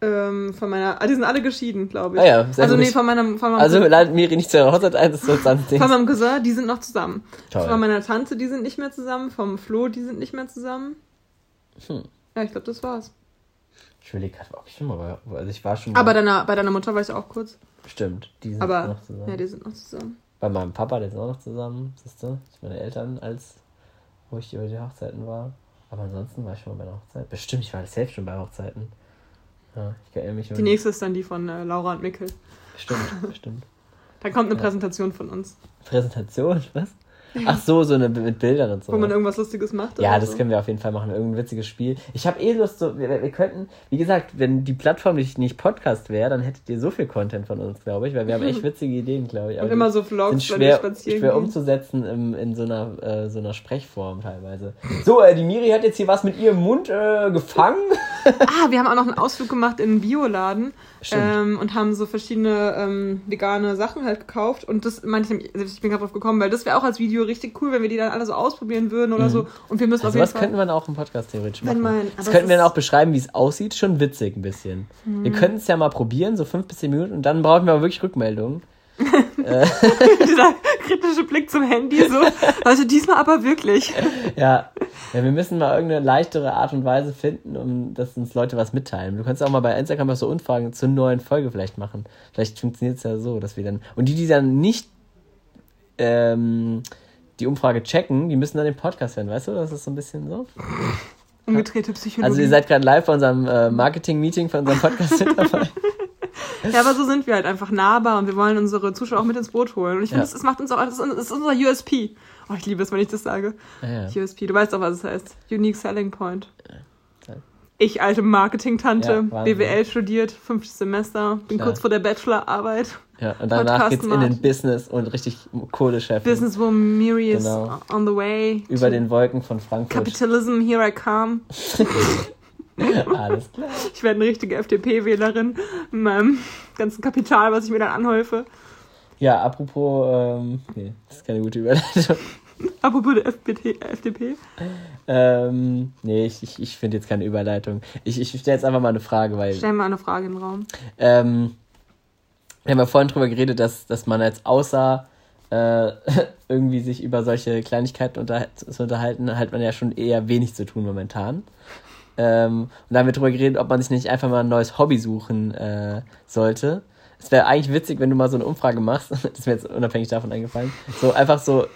Ähm, von meiner, ah, die sind alle geschieden, glaube ich. Ah ja, sehr also gut. nee, von meinem, von meinem, Also ladet Miri nicht zur Hochzeit ein, das ist so 20 von meinem Cousin, die sind noch zusammen. Toll. Von meiner Tante, die sind nicht mehr zusammen. Vom Flo, die sind nicht mehr zusammen. Hm. Ja, ich glaube, das war's. Ich überlege gerade, ob ich schon mal war. Also ich war schon Aber deiner, bei deiner Mutter war ich auch kurz. Stimmt, die sind Aber noch zusammen. ja, die sind noch zusammen. Bei meinem Papa, der ist auch noch zusammen, siehst du? Sind meine Eltern, als wo ich über die Hochzeiten war. Aber ansonsten war ich schon mal bei einer Hochzeit. Bestimmt, ich war selbst schon bei Hochzeiten. Ja, ich erinnere mich. Die nächste ist dann die von äh, Laura und Mickel. Stimmt, bestimmt. Da kommt eine Ja. Präsentation von uns, Präsentation, was? Ach so, so eine mit Bildern und so. wo man irgendwas Lustiges macht. Ja, oder das so. können wir auf jeden Fall machen. Irgendein witziges Spiel. Ich habe eh Lust, so, wir, wir könnten, wie gesagt, wenn die Plattform nicht, nicht Podcast wäre, dann hättet ihr so viel Content von uns, glaube ich, weil wir haben echt witzige Ideen, glaube ich. Und Aber immer die so Vlogs, sind wenn wir schwer, spazieren schwer gehen. umzusetzen im, in so einer, äh, so einer Sprechform teilweise. So, äh, die Miri hat jetzt hier was mit ihrem Mund äh, gefangen. Ah, wir haben auch noch einen Ausflug gemacht in einen Bioladen. Ähm, und haben so verschiedene ähm, vegane Sachen halt gekauft. Und das meinte ich, nämlich- also ich bin gerade drauf gekommen, weil das wäre auch als Video richtig cool, wenn wir die dann alle so ausprobieren würden oder so. Und wir müssen auf Also jeden was Fall. könnten wir dann auch im Podcast theoretisch machen. man- das könnten wir dann auch beschreiben, wie es aussieht. Schon witzig ein bisschen. Wir könnten es ja mal probieren, so fünf bis zehn Minuten, und dann brauchen wir aber wirklich Rückmeldungen. dieser kritische Blick zum Handy so. Leute, diesmal aber wirklich. Ja. Ja, wir müssen mal irgendeine leichtere Art und Weise finden, um dass uns Leute was mitteilen. Du kannst auch mal bei Instagram was so Umfragen zur neuen Folge vielleicht machen. Vielleicht funktioniert es ja so, dass wir dann. Und die, die dann nicht ähm, die Umfrage checken, die müssen dann den Podcast hören, weißt du? Das ist so ein bisschen so. Umgedrehte Psychologie. Also ihr seid gerade live bei unserem äh, Marketing-Meeting von unserem Podcast mit dabei. Ja, aber so sind wir halt einfach nahbar und wir wollen unsere Zuschauer auch mit ins Boot holen. Und ich finde, Ja. es es macht uns auch, das ist unser USP. Oh, ich liebe es, wenn ich das sage. Ja, ja. USP, du weißt auch, was es heißt. Unique Selling Point. Ich, alte Marketing-Tante. BWL studiert, fünftes Semester, bin Klar. kurz vor der Bachelorarbeit. Ja, und danach geht's in den. Business und richtig Kohle scheffeln. Businesswoman Miri is Genau. on the way. Über den Wolken von Frankfurt. Capitalism, here I come. Alles klar. Ich werde eine richtige FDP-Wählerin mit meinem ganzen Kapital, was ich mir dann anhäufe. Ja, apropos, ähm, nee, das ist keine gute Überleitung. Apropos der FPT, FDP. Ähm, nee, ich, ich, ich finde jetzt keine Überleitung. Ich, ich stelle jetzt einfach mal eine Frage, weil Stellen wir eine Frage in den Raum. ähm, wir haben ja vorhin drüber geredet, dass, dass man als außer äh, irgendwie sich über solche Kleinigkeiten unterhal zu unterhalten, hat man ja schon eher wenig zu tun momentan. Ähm, und da haben wir drüber geredet, ob man sich nicht einfach mal ein neues Hobby suchen äh, sollte. Es wäre eigentlich witzig, wenn du mal so eine Umfrage machst, das ist mir jetzt unabhängig davon eingefallen, so einfach so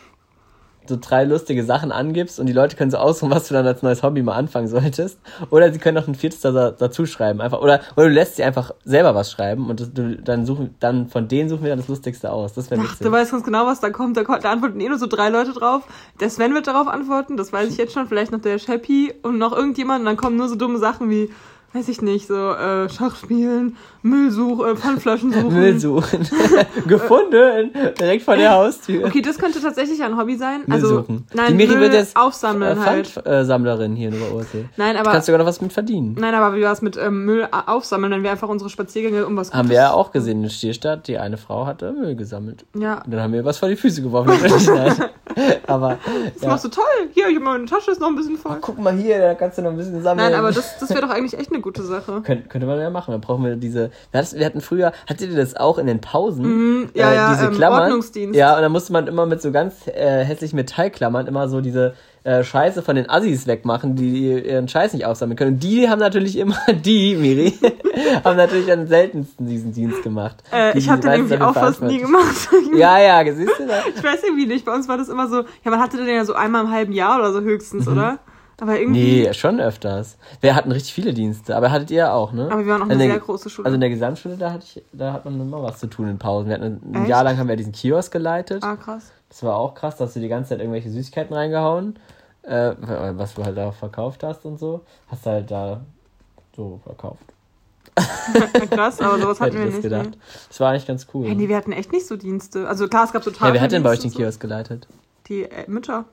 so drei lustige Sachen angibst und die Leute können so aussuchen, was du dann als neues Hobby mal anfangen solltest. Oder sie können noch ein viertes da, dazu schreiben. Einfach, oder, oder du lässt sie einfach selber was schreiben und das, du, dann suchen, dann von denen suchen wir dann das Lustigste aus. Das wäre witzig. du weißt ganz genau, was da kommt. Da, da antworten eh nur so drei Leute drauf. Der Sven wird darauf antworten, das weiß ich jetzt schon. Vielleicht noch der Happy und noch irgendjemand. Und dann kommen nur so dumme Sachen wie, weiß ich nicht, so äh, Schach spielen, Müll suchen, äh, Pfandflaschen suchen. Müll suchen. Gefunden. Direkt vor der Haustür. Okay, das könnte tatsächlich ein Hobby sein. Müll also, suchen. nein, die Miri Müll wird jetzt aufsammeln äh, halt. Pfandsammlerin hier in Oberursel. Nein, Du aber, kannst sogar noch was mit verdienen. nein, aber wie war es mit ähm, Müll a- aufsammeln, wenn wir einfach unsere Spaziergänge um was Haben wir ja auch gesehen in Stierstadt, die eine Frau hatte Müll gesammelt. Ja, Und dann haben wir was vor die Füße geworfen. Aber das ja. machst du toll. Hier, ich meine Tasche ist noch ein bisschen voll. guck mal hier, da kannst du noch ein bisschen sammeln. Nein, aber das, das wäre doch eigentlich echt eine gute Sache. Könnt, könnte man ja machen. Dann brauchen wir diese. Wir hatten, früher, hattet ihr das auch in den Pausen? Mhm, ja, ja, diese ähm, Klammern. Ordnungsdienst. Ja, und dann musste man immer mit so ganz äh, hässlichen Metallklammern immer so diese äh, Scheiße von den Assis wegmachen, die ihren Scheiß nicht aufsammeln können. Und die haben natürlich immer, die, Miri, haben natürlich am seltensten diesen Dienst gemacht. Äh, Die ich habe den irgendwie auch fast nie gemacht. Ja, ja, siehst du das? Ich weiß irgendwie nicht. Bei uns war das immer so, ja, man hatte den ja so einmal im halben Jahr oder so höchstens, oder? Aber irgendwie. Nee, schon öfters. Wir hatten richtig viele Dienste, aber hattet ihr auch, ne? Aber wir waren auch In eine der- sehr große Schule. Also in der Gesamtschule, da, hatte ich, da hat man immer was zu tun in Pausen. Wir hatten ein Echt? Jahr lang haben wir diesen Kiosk geleitet. ah, krass. Das war auch krass, dass du die ganze Zeit irgendwelche Süßigkeiten reingehauen, äh, was du halt da verkauft hast und so. Hast du halt da so verkauft. Krass, aber sowas hatten wir nicht. gedacht. Nee. Das war eigentlich ganz cool. Hey, nee, wir hatten echt nicht so Dienste. Also klar, es gab so Tage. ja, wer hat denn bei euch den Kiosk geleitet? Die äh, Mütter.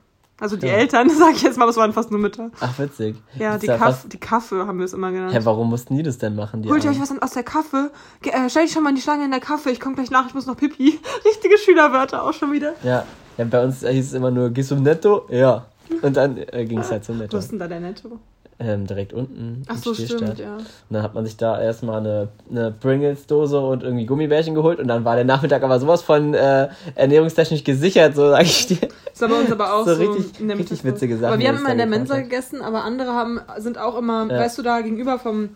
Also die Ja. Eltern, sag ich jetzt mal, aber es waren fast nur Mütter. Ach, witzig. Ja, die, Kaff, die Kaffe haben wir es immer genannt. Hä, warum mussten die das denn machen? Die Holt ihr euch was aus der Kaffe? Ge äh, stell dich schon mal in die Schlange in der Kaffe. Ich komm gleich nach, ich muss noch Pipi. Richtige Schülerwörter auch schon wieder. ja. ja, bei uns hieß es immer nur, gehst du im Netto? Ja. Und dann äh, ging es halt zum Netto. Wo ist denn da der Netto? Ähm, direkt unten. Ach so, stimmt, ja. Und dann hat man sich da erstmal eine, eine Pringles-Dose und irgendwie Gummibärchen geholt und dann war der Nachmittag aber sowas von äh, ernährungstechnisch gesichert, so sag ich dir. Das war bei uns aber auch So so, richtig- in der richtig Mitte. witzige Sachen, Aber wir haben immer in der Mensa hat. gegessen, aber andere haben, sind auch immer, Ja. weißt du, da gegenüber vom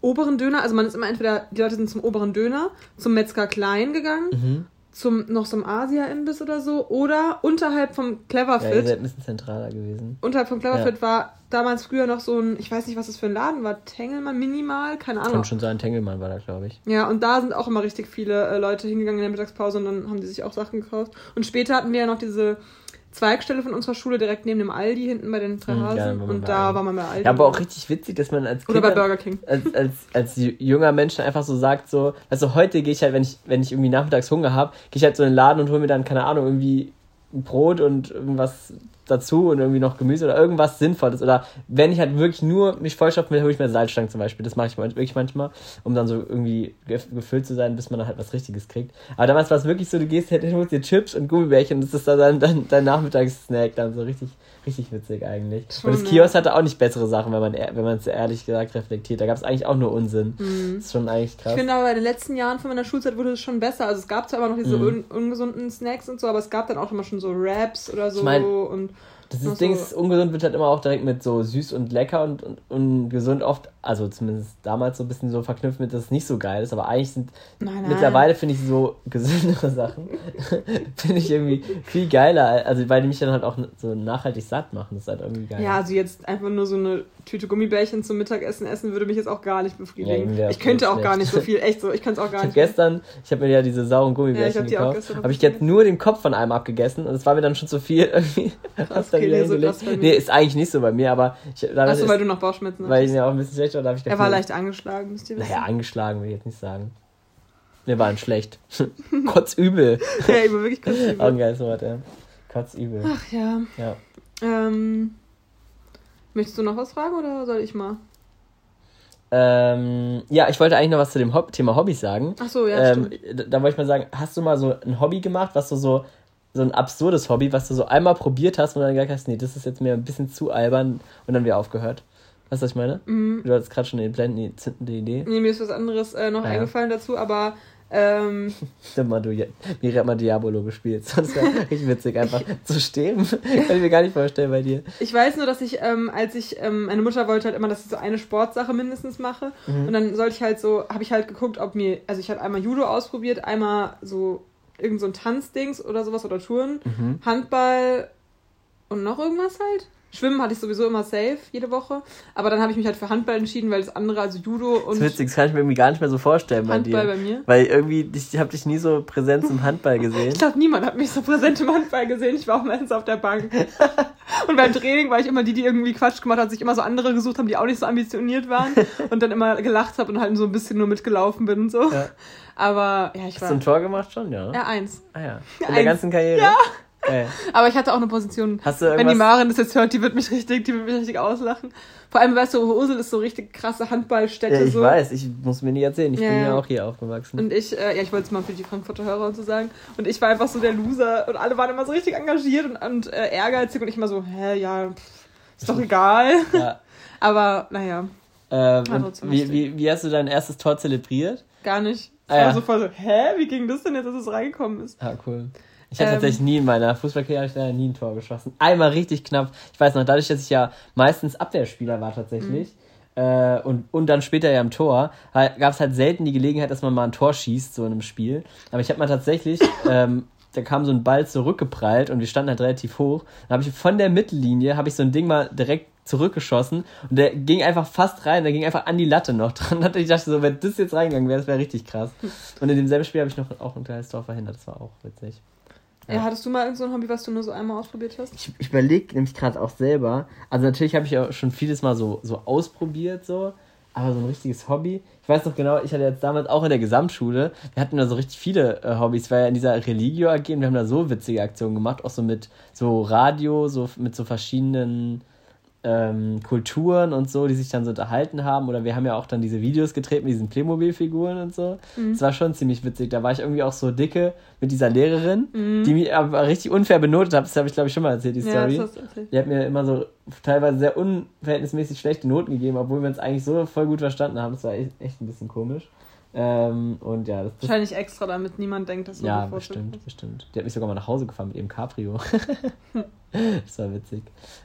oberen Döner, also man ist immer entweder, die Leute sind zum oberen Döner, zum Metzger Klein gegangen, Mhm. Zum noch zum Asia-Imbiss oder so, oder unterhalb vom Ja, ihr Cleverfit. seid ein bisschen zentraler gewesen. unterhalb vom Cleverfit war damals früher noch so ein, ich weiß nicht, was das für ein Laden war, Tengelmann Minimal, keine Ahnung. Kann schon sein, Tengelmann war da, glaube ich. Ja, und da sind auch immer richtig viele äh, Leute hingegangen in der Mittagspause und dann haben die sich auch Sachen gekauft. Und später hatten wir ja noch diese Zweigstelle von unserer Schule direkt neben dem Aldi, hinten bei den drei Mhm, Hasen. ja, und bei da war man bei Aldi. Ja, aber auch richtig witzig, dass man als Oder Kind bei dann- Burger King. als, als, als junger Mensch dann einfach so sagt, so, also heute gehe ich halt, wenn ich, wenn ich irgendwie nachmittags Hunger habe, gehe ich halt so in den Laden und hole mir dann, keine Ahnung, irgendwie Brot und irgendwas dazu und irgendwie noch Gemüse oder irgendwas Sinnvolles. Oder wenn ich halt wirklich nur mich vollstopfen will, hole ich mir Salzstangen zum Beispiel. Das mache ich wirklich manchmal, um dann so irgendwie gef- gefüllt zu sein, bis man dann halt was Richtiges kriegt. Aber damals war es wirklich so, du gehst halt holst dir Chips und Gummibärchen und das ist dann dein, dein Nachmittagssnack, dann so richtig, richtig witzig eigentlich. Schon, und das ja. Kiosk hatte auch nicht bessere Sachen, wenn man wenn man es ehrlich gesagt reflektiert. Da gab es eigentlich auch nur Unsinn. Mhm. Das ist schon eigentlich krass. Ich finde aber bei den letzten Jahren von meiner Schulzeit wurde es schon besser. Also es gab zwar immer noch diese Mhm. un ungesunden Snacks und so, aber es gab dann auch immer schon so Raps oder so Ich mein, und Das ist, Ding so- ist, ungesund wird halt immer auch direkt mit so süß und lecker und, und, und gesund oft, also zumindest damals so ein bisschen so verknüpft mit, dass es nicht so geil ist, aber eigentlich sind nein, nein. mittlerweile finde ich so gesündere Sachen, finde ich irgendwie viel geiler, also weil die mich dann halt auch so nachhaltig satt machen, das ist halt irgendwie geil. Ja, also jetzt einfach nur so eine Tüte Gummibärchen zum Mittagessen essen würde mich jetzt auch gar nicht Ja, befriedigen. wär ich könnte auch auch gar nicht so schlecht. viel, echt so, ich könnte es auch gar Ich nicht. gestern, ich habe mir ja diese sauren Ja, Gummibärchen ich hab gekauft, habe ich jetzt nur den Kopf von einem abgegessen und es war mir dann schon zu viel irgendwie. Dann okay, nee, so krass nee, ist eigentlich nicht so bei mir, aber ich, dadurch Achso, weil du noch Bauchschmerzen weil ich mir auch ein bisschen schlecht war, darf ich Er war leicht angeschlagen, müsst ihr wissen. Naja, angeschlagen will ich jetzt nicht sagen. Wir waren schlecht. Kotzübel. Ja, ich war wirklich kurz Auch ein geiles Wort, ja. Kotzübel. Ach ja. Ja. Ähm, möchtest du noch was fragen oder soll ich mal? Ähm, ja, ich wollte eigentlich noch was zu dem Hob Thema Hobbys sagen. Ach so, ja, ähm, stimmt. da, da wollte ich mal sagen, hast du mal so ein Hobby gemacht, was du so, so ein absurdes Hobby, was du so einmal probiert hast und dann gesagt hast, nee, das ist jetzt mir ein bisschen zu albern und dann wieder aufgehört? Weißt du, was ich meine? Mhm. Du hattest gerade schon den blendende, zündende Idee. Nee, mir ist was anderes äh, noch Ah, ja. eingefallen dazu, aber ähm, mal, du, Miri hat mal Diabolo gespielt. Das wäre richtig witzig, einfach zu stehen. Kann ich mir gar nicht vorstellen bei dir. ich weiß nur, dass ich, ähm, als ich, ähm, meine Mutter wollte halt immer, dass ich so eine Sportsache mindestens mache. Mhm. Und dann sollte ich halt so, habe ich halt geguckt, ob mir, also ich habe einmal Judo ausprobiert, einmal so irgend so ein Tanzdings oder sowas oder Touren, Mhm. Handball und noch irgendwas halt. Schwimmen hatte ich sowieso immer safe, jede Woche. Aber dann habe ich mich halt für Handball entschieden, weil das andere, also Judo Das und ist witzig, das kann ich mir irgendwie gar nicht mehr so vorstellen bei Handball dir. bei mir. Weil irgendwie, ich habe dich nie so präsent im Handball gesehen. Ich glaube, niemand hat mich so präsent im Handball gesehen. Ich war auch meistens auf der Bank. und beim Training war ich immer die, die irgendwie Quatsch gemacht hat, sich immer so andere gesucht haben, die auch nicht so ambitioniert waren. und dann immer gelacht habe und halt so ein bisschen nur mitgelaufen bin und so. Ja. Aber ja, ich Hast du war. ein Tor gemacht schon? Ja. Ja, eins. Ah ja. In Eins. der ganzen Karriere? Ja. Aber ich hatte auch eine Position. Hast du Wenn die irgendwas... Maren das jetzt hört, die wird mich richtig, die wird mich richtig auslachen. Vor allem, weißt du, Ursel ist so richtig krasse Handballstätte. ja, ich so. weiß, ich muss mir nie erzählen. Ich Ja, bin ja auch hier aufgewachsen. Und ich, äh, ja, ich wollte es mal für die Frankfurter Hörer und so sagen. Und ich war einfach so der Loser und alle waren immer so richtig engagiert und, und äh, ehrgeizig und ich immer so, hä, ja, pff, ist doch egal. ja. Aber naja, ähm, wie, wie, wie hast du dein erstes Tor zelebriert? gar nicht. Ich Ah, war ja. so voll so, hä, wie ging das denn jetzt, dass es reingekommen ist? Ah, cool. Ich habe Ähm. tatsächlich nie in meiner Fußballkarriere nie ein Tor geschossen. Einmal richtig knapp. Ich weiß noch, dadurch, dass ich ja meistens Abwehrspieler war tatsächlich äh, und, und dann später ja im Tor, gab es halt selten die Gelegenheit, dass man mal ein Tor schießt, so in einem Spiel. Aber ich habe mal tatsächlich, ähm, da kam so ein Ball zurückgeprallt und wir standen halt relativ hoch. Dann habe ich von der Mittellinie, habe ich so ein Ding mal direkt zurückgeschossen und der ging einfach fast rein, der ging einfach an die Latte noch dran. Und ich dachte so, wenn das jetzt reingegangen wäre, das wäre richtig krass. Und in demselben Spiel habe ich noch auch ein kleines Tor verhindert, das war auch witzig. Ja. Hattest du mal irgend so ein Hobby, was du nur so einmal ausprobiert hast? Ich, ich überlege nämlich gerade auch selber. Also natürlich habe ich ja schon vieles mal so, so ausprobiert, so. Aber so ein richtiges Hobby. Ich weiß noch genau, ich hatte jetzt damals auch in der Gesamtschule, wir hatten da so richtig viele äh, Hobbys. War ja in dieser Religio AG und wir haben da so witzige Aktionen gemacht, auch so mit so Radio, so mit so verschiedenen ähm, Kulturen und so, die sich dann so unterhalten haben. Oder wir haben ja auch dann diese Videos gedreht mit diesen Playmobil-Figuren und so. Das war schon ziemlich witzig. Da war ich irgendwie auch so dicke mit dieser Lehrerin, die mich aber richtig unfair benotet hat. Das habe ich, glaube ich, schon mal erzählt, die Story. Ja, erzählt. Die hat mir immer so teilweise sehr unverhältnismäßig schlechte Noten gegeben, obwohl wir uns eigentlich so voll gut verstanden haben. Das war echt, echt ein bisschen komisch. Ähm, und ja, das, das Wahrscheinlich extra, damit niemand denkt, dass du ja, bestimmt, bist. bestimmt. Die hat mich sogar mal nach Hause gefahren mit ihrem Cabrio. das war witzig.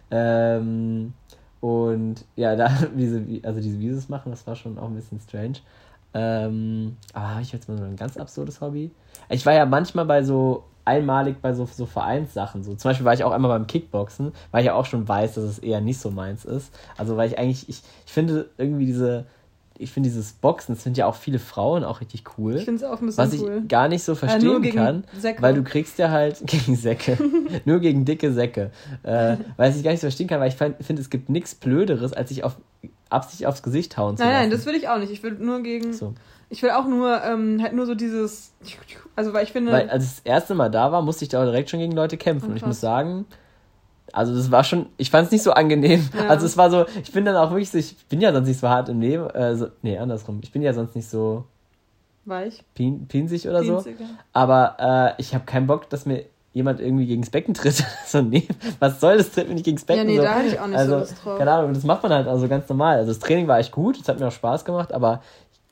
Ähm, Und ja, da, wie sie, also diese Videos machen, das war schon auch ein bisschen strange. Ähm, aber habe ich jetzt mal so ein ganz absurdes Hobby? Ich war ja manchmal bei so, einmalig bei so, so Vereinssachen. So. Zum Beispiel war ich auch einmal beim Kickboxen, weil ich ja auch schon weiß, dass es eher nicht so meins ist. Also weil ich eigentlich, ich, ich finde irgendwie diese, ich finde dieses Boxen, das finden ja auch viele Frauen auch richtig cool. Ich finde es auch ein bisschen Was ich cool. gar nicht so nur verstehen gegen kann, Säcke. weil du kriegst ja halt gegen Säcke, nur gegen dicke Säcke. Äh, weil ich gar nicht so verstehen kann, weil ich fin- finde, es gibt nichts Blöderes, als sich auf Absicht aufs Gesicht hauen zu Nein, lassen. nein, das will ich auch nicht. Ich will nur gegen. so. Ich will auch nur, ähm, halt nur so dieses. Also, weil ich finde. Weil als ich das erste Mal da war, musste ich da auch direkt schon gegen Leute kämpfen. Oh, Und ich krass. muss sagen, also das war schon, ich fand es nicht so angenehm. Ja. Also es war so, ich bin dann auch wirklich so, ich bin ja sonst nicht so hart im Leben, äh, so, nee, andersrum. Ich bin ja sonst nicht so weich. pin, pinsig oder so. Pinzig, ja. Aber äh, ich habe keinen Bock, dass mir jemand irgendwie gegens Becken tritt. so, nee, was soll das? Tritt mir nicht gegens Becken. Ja, nee, so. da hatte ich auch nicht so also, Lust drauf. Keine Ahnung, das macht man halt also ganz normal. Also das Training war echt gut, es hat mir auch Spaß gemacht, aber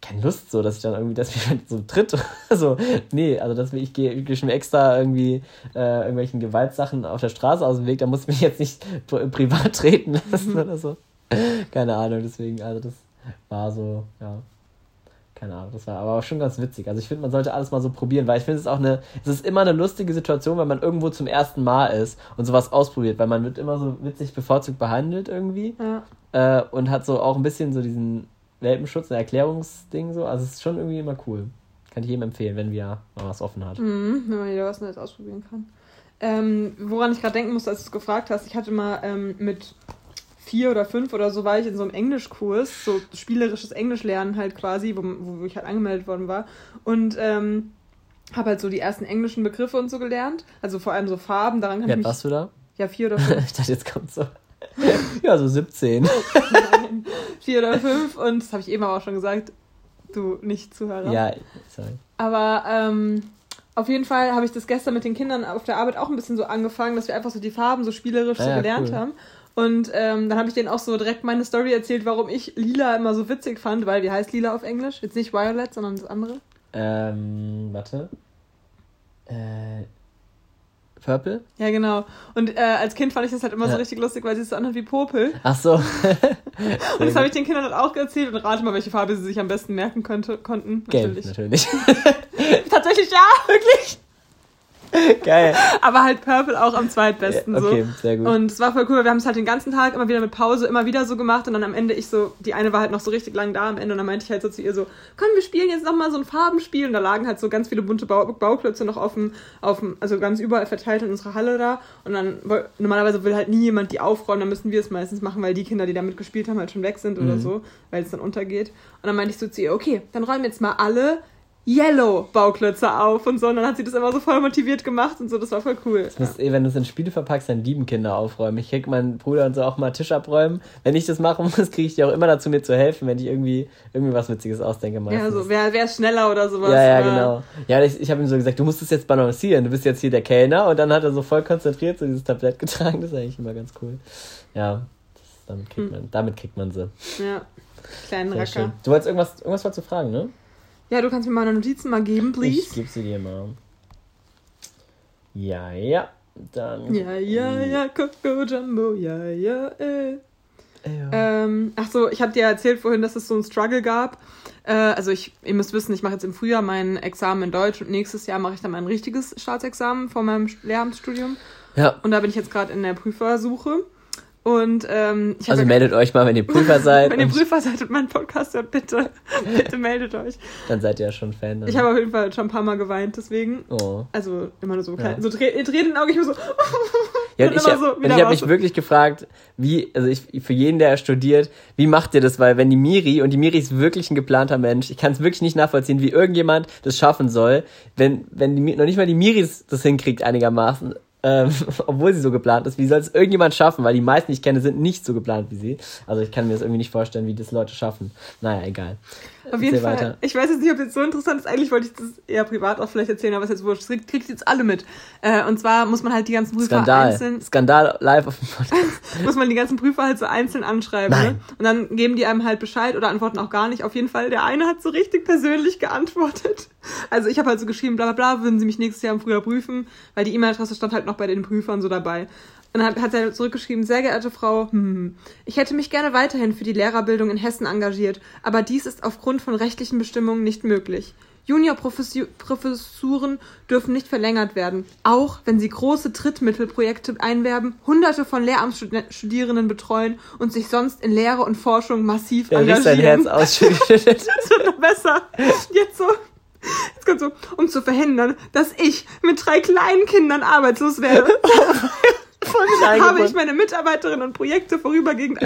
keine Lust so, dass ich dann irgendwie, dass mir jemand so tritt. so, nee, also dass ich gehe ich geh schon extra irgendwie äh, irgendwelchen Gewaltsachen auf der Straße aus dem Weg, da muss ich mich jetzt nicht pri- privat treten lassen Mhm. oder so. Keine Ahnung, deswegen, also das war so, ja. Keine Ahnung, das war aber auch schon ganz witzig. Also ich finde, man sollte alles mal so probieren, weil ich finde es ist auch eine, es ist immer eine lustige Situation, wenn man irgendwo zum ersten Mal ist und sowas ausprobiert, weil man wird immer so witzig bevorzugt behandelt irgendwie Ja. äh, und hat so auch ein bisschen so diesen Welpenschutz, ein Erklärungsding so. Also es ist schon irgendwie immer cool. Kann ich jedem empfehlen, wenn wir mal was offen hat. Mhm, wenn man wieder was Neues ausprobieren kann. Ähm, woran ich gerade denken musste, als du es gefragt hast, ich hatte mal ähm, mit vier oder fünf oder so war ich in so einem Englischkurs, so spielerisches Englisch lernen halt quasi, wo, wo ich halt angemeldet worden war. Und ähm, habe halt so die ersten englischen Begriffe und so gelernt. Also vor allem so Farben, daran kann Wie ich mich... warst du da? Ja, vier oder fünf. ich dachte, jetzt kommt so. ja, so 17. Nein, vier oder fünf. Und das habe ich eben aber auch schon gesagt, du nicht Zuhörer. ja, sorry. Aber ähm, auf jeden Fall habe ich das gestern mit den Kindern auf der Arbeit auch ein bisschen so angefangen, dass wir einfach so die Farben so spielerisch Ah, so gelernt cool. haben. Und ähm, dann habe ich denen auch so direkt meine Story erzählt, warum ich Lila immer so witzig fand, weil wie heißt Lila auf Englisch? Jetzt nicht Violet, sondern das andere. Ähm, warte. Äh, Purple? Ja, genau. Und äh, als Kind fand ich das halt immer Ja. so richtig lustig, weil sie es so anhört wie Popel. Ach so. Und das habe ich den Kindern dann auch erzählt und rate mal, welche Farbe sie sich am besten merken könnte, konnten. Gelb, natürlich. Tatsächlich ja, wirklich. Geil. Aber halt Purple auch am zweitbesten so. Okay, sehr gut. Und es war voll cool, wir haben es halt den ganzen Tag immer wieder mit Pause immer wieder so gemacht und dann am Ende ich so, die eine war halt noch so richtig lang da am Ende und dann meinte ich halt so zu ihr so, komm, wir spielen jetzt nochmal so ein Farbenspiel und da lagen halt so ganz viele bunte Bau Bauklötze noch auf dem, auf dem, also ganz überall verteilt in unserer Halle da und dann, normalerweise will halt nie jemand die aufräumen, dann müssen wir es meistens machen, weil die Kinder, die da mitgespielt haben, halt schon weg sind oder Mhm. so, weil es dann untergeht. Und dann meinte ich so zu ihr, okay, dann räumen jetzt mal alle Yellow-Bauklötze auf und so. Und dann hat sie das immer so voll motiviert gemacht und so. Das war voll cool. Das muss, eh, wenn du es in Spiele verpackst, dann lieben Kinder aufräumen. Ich krieg meinen Bruder und so auch mal Tisch abräumen. Wenn ich das machen muss, kriege ich die auch immer dazu, mir zu helfen, wenn ich irgendwie, irgendwie was Witziges ausdenke. Meistens. Ja, so, wer, wer ist schneller oder sowas. ja, ja, oder- genau. Ja, ich, ich habe ihm so gesagt, du musst es jetzt balancieren. Du bist jetzt hier der Kellner. Und dann hat er so voll konzentriert so dieses Tablett getragen. Das ist eigentlich immer ganz cool. Ja, das, damit, kriegt man, damit kriegt man sie. Ja, kleinen Racker. schön. Du wolltest irgendwas, irgendwas zu fragen, ne? Ja, du kannst mir meine Notizen mal geben, Ich please. gebe sie dir mal. Ja, ja. Dann. Ja, ja, ja, Coco Jumbo, ja, ja, äh. Ja. Ähm, ach so, ich habe dir erzählt vorhin, dass es so einen Struggle gab. Äh, also ich, ihr müsst wissen, ich mache jetzt im Frühjahr mein Examen in Deutsch und nächstes Jahr mache ich dann mein richtiges Staatsexamen vor meinem Lehramtsstudium. ja. Und da bin ich jetzt gerade in der Prüfersuche. Und ähm, ich Also habe meldet euch mal, wenn ihr Prüfer seid. wenn ihr Prüfer seid und meinen Podcast hört, bitte, bitte meldet euch. dann seid ihr ja schon Fan. Dann. Ich habe auf jeden Fall schon ein paar Mal geweint, deswegen. Oh. Also immer nur so Ja. klein. So Trä- Tränen in den Augen, ich war so. Ja, und ich habe so ich hab mich raus. wirklich gefragt, wie, also ich, für jeden, der studiert, wie macht ihr das? Weil wenn die Miri, und die Miri ist wirklich ein geplanter Mensch, ich kann es wirklich nicht nachvollziehen, wie irgendjemand das schaffen soll, wenn, wenn die, noch nicht mal die Miri das, das hinkriegt einigermaßen, ähm, obwohl sie so geplant ist, wie soll es irgendjemand schaffen? Weil die meisten, die ich kenne, sind nicht so geplant wie sie. Also ich kann mir das irgendwie nicht vorstellen, wie das Leute schaffen. Naja, egal. Auf jeden Fall. weiter. Ich weiß jetzt nicht, ob jetzt so interessant ist. Eigentlich wollte ich das eher privat auch vielleicht erzählen, aber es ist jetzt wurscht. Das kriegt kriegt jetzt alle mit. Äh, und zwar muss man halt die ganzen Prüfer Skandal. einzeln, Skandal live auf dem Podcast. muss man die ganzen Prüfer halt so einzeln anschreiben. Nein. Ne? Und dann geben die einem halt Bescheid oder antworten auch gar nicht. Auf jeden Fall, der eine hat so richtig persönlich geantwortet. Also ich habe halt so geschrieben, bla bla bla, würden sie mich nächstes Jahr im Frühjahr prüfen, weil die E-Mail-Adresse stand halt noch bei den Prüfern so dabei. Und dann hat, hat er zurückgeschrieben, sehr geehrte Frau, hm, hm, ich hätte mich gerne weiterhin für die Lehrerbildung in Hessen engagiert, aber dies ist aufgrund von rechtlichen Bestimmungen nicht möglich. Juniorprofessuren dürfen nicht verlängert werden, auch wenn sie große Drittmittelprojekte einwerben, hunderte von Lehramtsstudierenden betreuen und sich sonst in Lehre und Forschung massiv Der riecht engagieren. sein Herz ausschüttet. Das wird noch besser. Jetzt so. Jetzt kommt so, um zu verhindern, dass ich mit drei kleinen Kindern arbeitslos werde. habe ich meine Mitarbeiterinnen und Projekte vorübergehend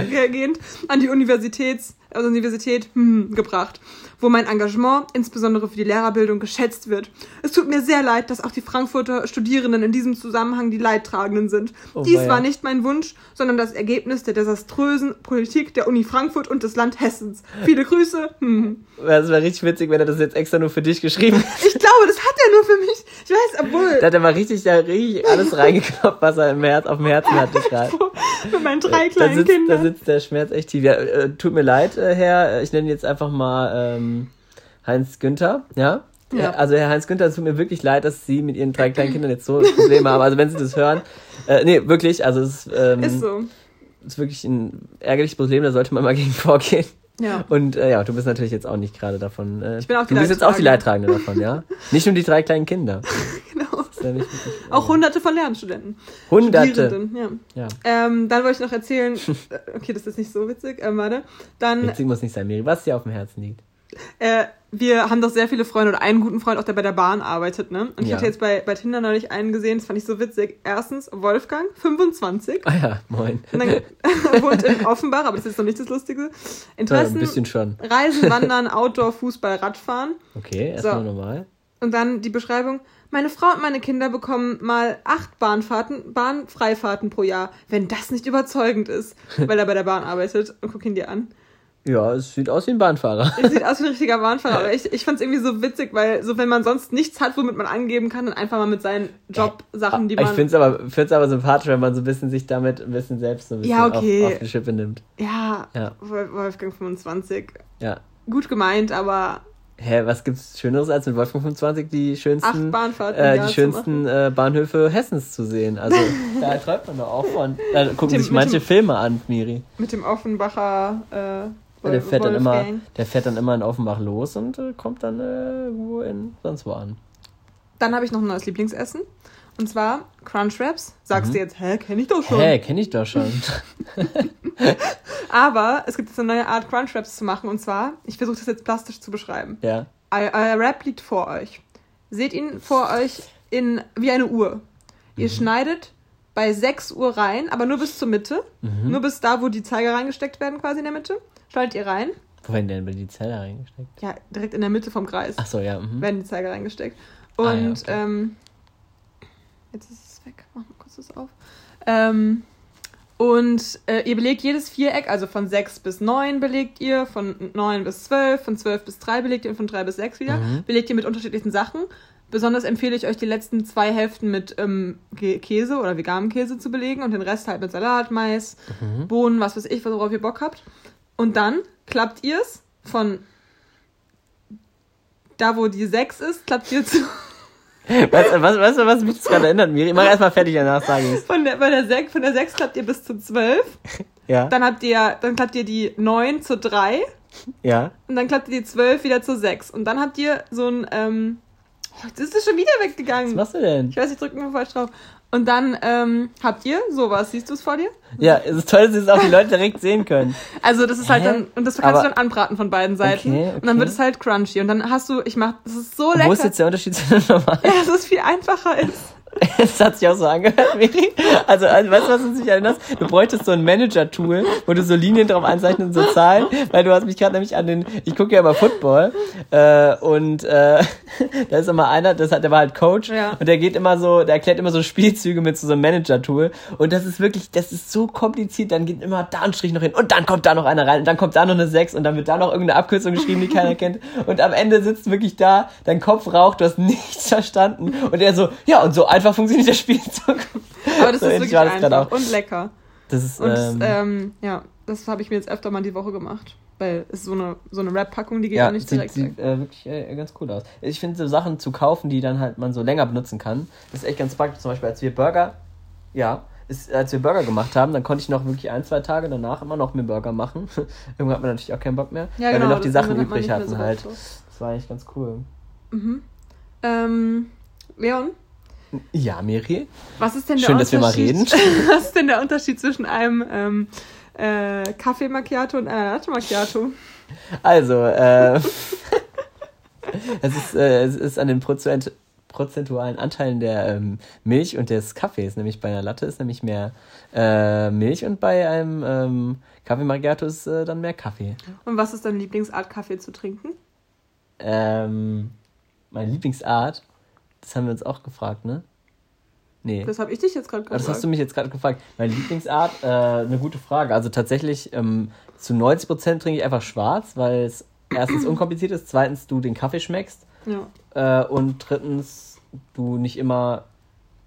an die Universitäts, also Universität hm, gebracht, wo mein Engagement insbesondere für die Lehrerbildung geschätzt wird. Es tut mir sehr leid, dass auch die Frankfurter Studierenden in diesem Zusammenhang die Leidtragenden sind. Oh, Dies war nicht mein Wunsch, sondern das Ergebnis der desaströsen Politik der Uni Frankfurt und des Land Hessens. Viele Grüße. Hm. Das wäre richtig witzig, wenn er das jetzt extra nur für dich geschrieben hätte. Glaube, das hat er nur für mich. Ich weiß, obwohl Da hat er mal richtig, da richtig alles reingekloppt, was er im Herz, auf dem Herzen hatte gerade. mit meinen drei Da kleinen sitzt, da Kindern. sitzt der Schmerz echt tief. Ja, äh, tut mir leid, äh, Herr, ich nenne jetzt einfach mal ähm, Heinz Günther, ja? Ja. Äh, Also Herr Heinz Günther, es tut mir wirklich leid, dass Sie mit Ihren drei kleinen Kindern jetzt so Probleme haben. Also wenn Sie das hören, äh, nee, wirklich, also es ist, ähm, Ist so. ist wirklich ein ärgerliches Problem, da sollte man mal gegen vorgehen. Ja. Und äh, ja, du bist natürlich jetzt auch nicht gerade davon. Äh, Ich bin auch die du bist jetzt auch die Leidtragende. Davon, ja? Nicht nur die drei kleinen Kinder. Genau. Ja nicht wirklich, Auch hunderte von Lernstudenten. Hunderte. Ja. Ja. Ähm, dann wollte ich noch erzählen, äh, okay, das ist nicht so witzig, ähm, warte. Dann, Witzig muss nicht sein, Miri, was dir auf dem Herzen liegt. Äh, wir haben doch sehr viele Freunde oder einen guten Freund auch, der bei der Bahn arbeitet, ne? Und ich Ja. hatte jetzt bei, bei Tinder neulich einen gesehen, das fand ich so witzig. Erstens Wolfgang, 25. Ah ja, moin. Und dann wohnt in Offenbach, aber das ist noch nicht das Lustige. Interessen, ein bisschen schon. Reisen, Wandern, Outdoor, Fußball, Radfahren. Okay, erstmal So. normal. Und dann die Beschreibung. Meine Frau und meine Kinder bekommen mal acht Bahnfahrten, Bahnfreifahrten pro Jahr. Wenn das nicht überzeugend ist, weil er bei der Bahn arbeitet. Und guck ihn dir an. Ja, es sieht aus wie ein Bahnfahrer. Er sieht aus wie ein richtiger Bahnfahrer. Aber ich, ich fand es irgendwie so witzig, weil so wenn man sonst nichts hat, womit man angeben kann, dann einfach mal mit seinen Jobsachen, die ich man... finde es aber, find's aber sympathisch, wenn man so ein bisschen sich damit ein bisschen selbst so ein bisschen Ja, okay. auf, auf die Schippe nimmt. ja, Ja. Wolf- Wolfgang 25. Ja. Gut gemeint, aber Hä, was gibt's Schöneres als mit Wolfgang 25 die schönsten, äh, die schönsten äh, Bahnhöfe Hessens zu sehen? Also, da träumt man doch auch von. Da gucken dem- sich manche dem- Filme an, Miri. Mit dem Offenbacher äh, Ja, Wol- der fährt dann immer, der fährt dann immer in Offenbach los und äh, kommt dann äh, irgendwo in sonst wo an. Dann habe ich noch ein neues Lieblingsessen. Und zwar Crunch Wraps. Sagst du jetzt, hä, kenne ich doch schon. Mhm. Hä, kenne ich doch schon. Aber es gibt jetzt eine neue Art Crunch Wraps zu machen. Und zwar, ich versuche das jetzt plastisch zu beschreiben. ja. Euer Wrap liegt vor euch. Seht ihn vor euch in, wie eine Uhr. Ihr schneidet bei 6 Uhr rein, aber nur bis zur Mitte. Nur bis da, wo die Zeiger reingesteckt werden, quasi in der Mitte. Schneidet ihr rein. Wo werden denn die Zelle reingesteckt? Ja, direkt in der Mitte vom Kreis Ach so, ja. Mhm. werden die Zeiger reingesteckt. Ah, Und ja, okay. ähm, jetzt ist es weg. Mach mal kurz das auf. Ähm, und äh, ihr belegt jedes Viereck, also von 6 bis 9 belegt ihr, von 9 bis 12, von 12 bis 3 belegt ihr und von 3 bis 6 wieder. Mhm. Belegt ihr mit unterschiedlichen Sachen. Besonders empfehle ich euch, die letzten zwei Hälften mit ähm, Kä- Käse oder veganem Käse zu belegen und den Rest halt mit Salat, Mais, Mhm. Bohnen, was weiß ich, worauf ihr Bock habt. Und dann klappt ihr es von da, wo die 6 ist, klappt ihr zu. Weißt du, was, du, was mich das gerade erinnert, Miri? Mach erstmal fertig, danach sage ich's. Von der, bei der 6, von der 6 klappt ihr bis zu 12. Ja, Dann habt ihr, dann klappt ihr die 9 zu 3. ja. Und dann klappt ihr die 12 wieder zu 6. Und dann habt ihr so ein, ähm, oh, jetzt ist schon wieder Was weggegangen. machst du denn? Ich weiß, ich drücke nur falsch drauf. Und dann ähm, habt ihr sowas. Siehst du es vor dir? Ja, es ist toll, dass es auch die Leute direkt sehen können. Also das ist halt Hä? dann, und das kannst Aber- du dann anbraten von beiden Seiten. Okay, Und dann okay. wird es halt crunchy. Und dann hast du, ich mach, das ist so Wo lecker. ist jetzt der Unterschied zu dem normalen? ja, dass es viel einfacher ist. Das hat sich auch so angehört, Miri. Also, also weißt du, was du dich erinnerst? Du bräuchtest so ein Manager-Tool, wo du so Linien drauf anzeichnen und so Zahlen, weil du hast mich gerade nämlich an den, ich gucke ja immer Football, äh, und äh, da ist immer einer, das hat, der war halt Coach Ja. und der geht immer so, der erklärt immer so Spielzüge mit so, so einem Manager-Tool und das ist wirklich, das ist so kompliziert, dann geht immer da ein Strich noch hin und dann kommt da noch einer rein und dann kommt da noch eine 6 und dann wird da noch irgendeine Abkürzung geschrieben, die keiner kennt und am Ende sitzt wirklich da, dein Kopf raucht, du hast nichts verstanden und er so, ja und so einfach funktioniert der Spielzug. Aber das So ist wirklich das einfach auch. und lecker. Das ist, Und ähm, ähm, ja, das habe ich mir jetzt öfter mal die Woche gemacht. Weil es ist so eine, so eine Rap-Packung, die geht ja, auch nicht sieht, direkt sieht äh, wirklich äh, ganz cool aus. Ich finde so Sachen zu kaufen, die dann halt man so länger benutzen kann, das ist echt ganz praktisch. Zum Beispiel als wir Burger, ja, ist, als wir Burger gemacht haben, dann konnte ich noch wirklich ein, zwei Tage danach immer noch mir Burger machen. Irgendwann hat man natürlich auch keinen Bock mehr, Ja, weil genau, wir noch die das- Sachen übrig hatten so halt. Das war eigentlich ganz cool. Ähm, Leon, Ja, Miri. was ist denn der Schön, dass wir mal Unterschied? reden. was ist denn der Unterschied zwischen einem ähm, äh, Kaffee Macchiato und einer Latte Macchiato? Also, äh, es, ist, äh, es ist an den Prozent, prozentualen Anteilen der ähm, Milch und des Kaffees. Nämlich bei einer Latte ist nämlich mehr äh, Milch und bei einem ähm, Kaffee Macchiato ist äh, dann mehr Kaffee. Und was ist deine Lieblingsart, Kaffee zu trinken? Ähm, meine Lieblingsart, das haben wir uns auch gefragt, ne? Nee. Das habe ich dich jetzt gerade Aber das gefragt. hast du mich jetzt gerade gefragt. Meine Lieblingsart, äh, eine gute Frage. Also tatsächlich, ähm, zu 90% trinke ich einfach schwarz, weil es erstens unkompliziert ist, zweitens du den Kaffee schmeckst ja. äh, und drittens du nicht immer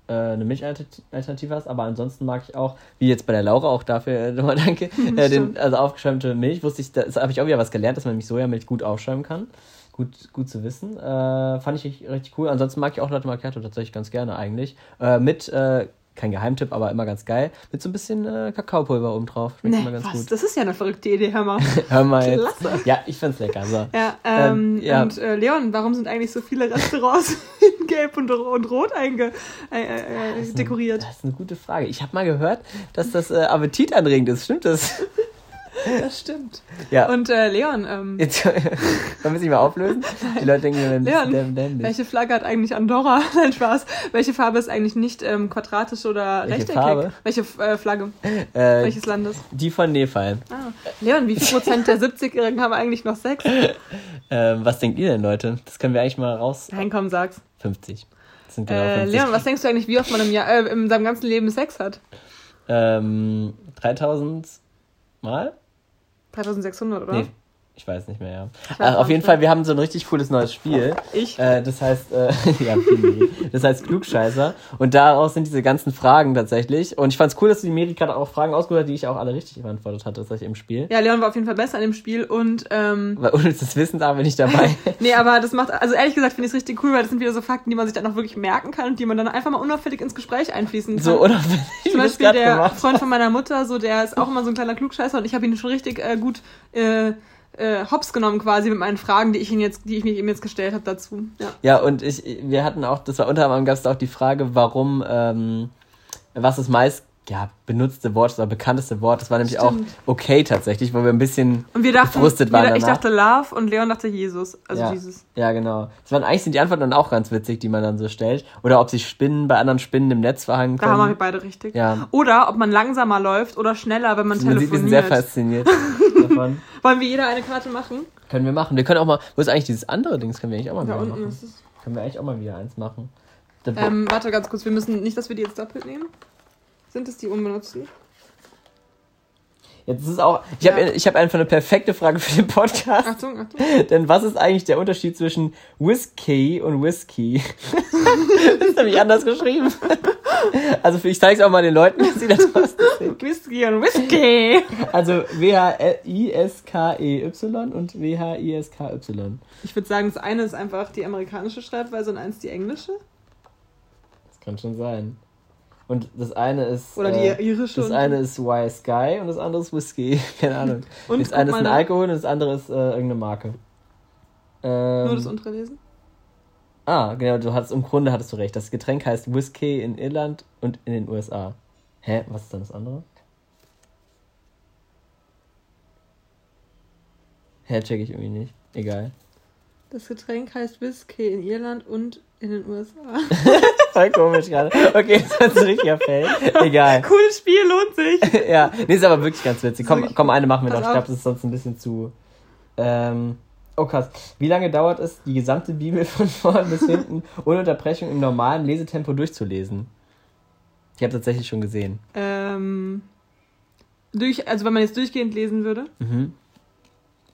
äh, eine Milchalternative hast. Aber ansonsten mag ich auch, wie jetzt bei der Laura, auch dafür äh, nochmal danke, äh, den, also aufgeschäumte Milch. Wusste ich, da habe ich auch wieder was gelernt, dass man nämlich Sojamilch gut aufschäumen kann. Gut, gut zu wissen. Äh, fand ich richtig cool. Ansonsten mag ich auch Latte Macchiato tatsächlich ganz gerne eigentlich. Äh, mit, äh, kein Geheimtipp, aber immer ganz geil, mit so ein bisschen äh, Kakaopulver oben drauf. Schmeckt Nee, immer ganz was? gut. Das ist ja eine verrückte Idee, hör mal. Hör mal jetzt. Klasse. Ja, ich find's lecker. So. Ja, ähm, Ähm, ja. und äh, Leon, warum sind eigentlich so viele Restaurants in Gelb und, und Rot einge äh, äh, dekoriert? Das ist eine gute Frage. Ich habe mal gehört, dass das äh, appetitanregend ist. Stimmt das? Das stimmt. Ja. Und äh, Leon, ähm, Jetzt können wir sich mal auflösen. Die Leute denken, wir Leon, werden dämlich. welche Flagge hat eigentlich Andorra? Nein, Spaß. Welche Farbe ist eigentlich nicht ähm, quadratisch oder Welche rechteckig? Farbe? Welche äh, Flagge? Äh, Welches Landes? die von Nepal. Ah. Leon, wie viel Prozent der 70-Jährigen haben eigentlich noch Sex? Ähm, was denkt ihr denn, Leute? Das können wir eigentlich mal raus. Nein, komm, sag's. 50. Das sind genau Äh, 50. Leon, was denkst du eigentlich, wie oft man im Jahr, äh, in seinem ganzen Leben Sex hat? Ähm, 3000 Mal? 3600, oder? Nee, ich weiß nicht mehr, ja. weiß Äh, auf jeden Fall, wir haben so ein richtig cooles neues Spiel. Ich? Äh, das heißt, äh, ja, Miri. das heißt Klugscheißer. Und daraus sind diese ganzen Fragen tatsächlich. Und ich fand's cool, dass die Miri gerade auch Fragen ausgesucht hat, die ich auch alle richtig beantwortet hatte, tatsächlich im Spiel. Ja, Leon war auf jeden Fall besser an dem Spiel und ähm, Weil das Wissen da bin ich dabei. nee, aber das macht, also ehrlich gesagt finde ich es richtig cool, weil das sind wieder so Fakten, die man sich dann auch wirklich merken kann und die man dann einfach mal unauffällig ins Gespräch einfließen kann. so unauffällig. Zum Beispiel der gemacht. Freund von meiner Mutter, so der ist auch immer so ein kleiner Klugscheißer und ich habe ihn schon richtig äh, gut äh, äh, hops genommen quasi mit meinen Fragen, die ich ihn jetzt, die ich ihm jetzt gestellt habe dazu. Ja. Ja, und ich, wir hatten auch, das war unter anderem gab es auch die Frage, warum, ähm, was das meist ja, benutzte Wort oder bekannteste Wort, das war nämlich Stimmt. auch okay tatsächlich, wo wir ein bisschen Und wir dachten, gefrustet wir, waren ich danach. dachte Love und Leon dachte Jesus, also ja, Jesus. ja, genau. Das waren eigentlich sind die Antworten dann auch ganz witzig, die man dann so stellt. Oder ob sich Spinnen bei anderen Spinnen im Netz verhangen Da haben wir können. beide richtig. Ja. Oder ob man langsamer läuft oder schneller, wenn man Man sieht, wir sind sehr telefoniert. fasziniert davon. Wollen wir jeder eine Karte machen? Können wir machen. Wir können auch mal, wo ist eigentlich dieses andere Dings? Können wir eigentlich auch mal Da wieder unten machen. ist es. Können wir eigentlich auch mal wieder eins machen. Ähm, warte ganz kurz, wir müssen nicht, dass wir die jetzt doppelt nehmen. Sind es die unbenutzten? Jetzt ist es auch, ich habe Ja. ich hab einfach eine perfekte Frage für den Podcast. Achtung, Achtung. Denn was ist eigentlich der Unterschied zwischen Whisky und Whisky? das ist nämlich anders geschrieben. Also ich zeige es auch mal den Leuten, dass sie das sehen. Whisky und Whisky. Also W-H-I-S-K-E-Y und W-H-I-S-K-Y. Ich würde sagen, das eine ist einfach die amerikanische Schreibweise und eins die englische. Das kann schon sein. Und das eine ist. Oder die äh, irische. Das eine ist Y Sky und das andere ist Whisky. Keine Ahnung. Und das eine ist ein. Alkohol und das andere ist äh, irgendeine Marke. Ähm, Nur das untere lesen. Ah, genau, du hattest im Grunde hattest du recht. Das Getränk heißt Whisky in Irland und in den USA. Hä? Was ist dann das andere? Hä, check ich irgendwie nicht. Egal. Das Getränk heißt Whisky in Irland und in den USA. Voll komisch gerade. Okay, das ist ein richtiger Fail. Egal. Cooles Spiel, lohnt sich. ja, nee, ist aber wirklich ganz witzig. Komm, komm eine machen wir noch. Ich glaube, das ist sonst ein bisschen zu. Ähm, oh krass. Wie lange dauert es, die gesamte Bibel von vorn bis hinten ohne Unterbrechung im normalen Lesetempo durchzulesen? Ich habe tatsächlich schon gesehen. Ähm, durch, also wenn man jetzt durchgehend lesen würde. Mhm.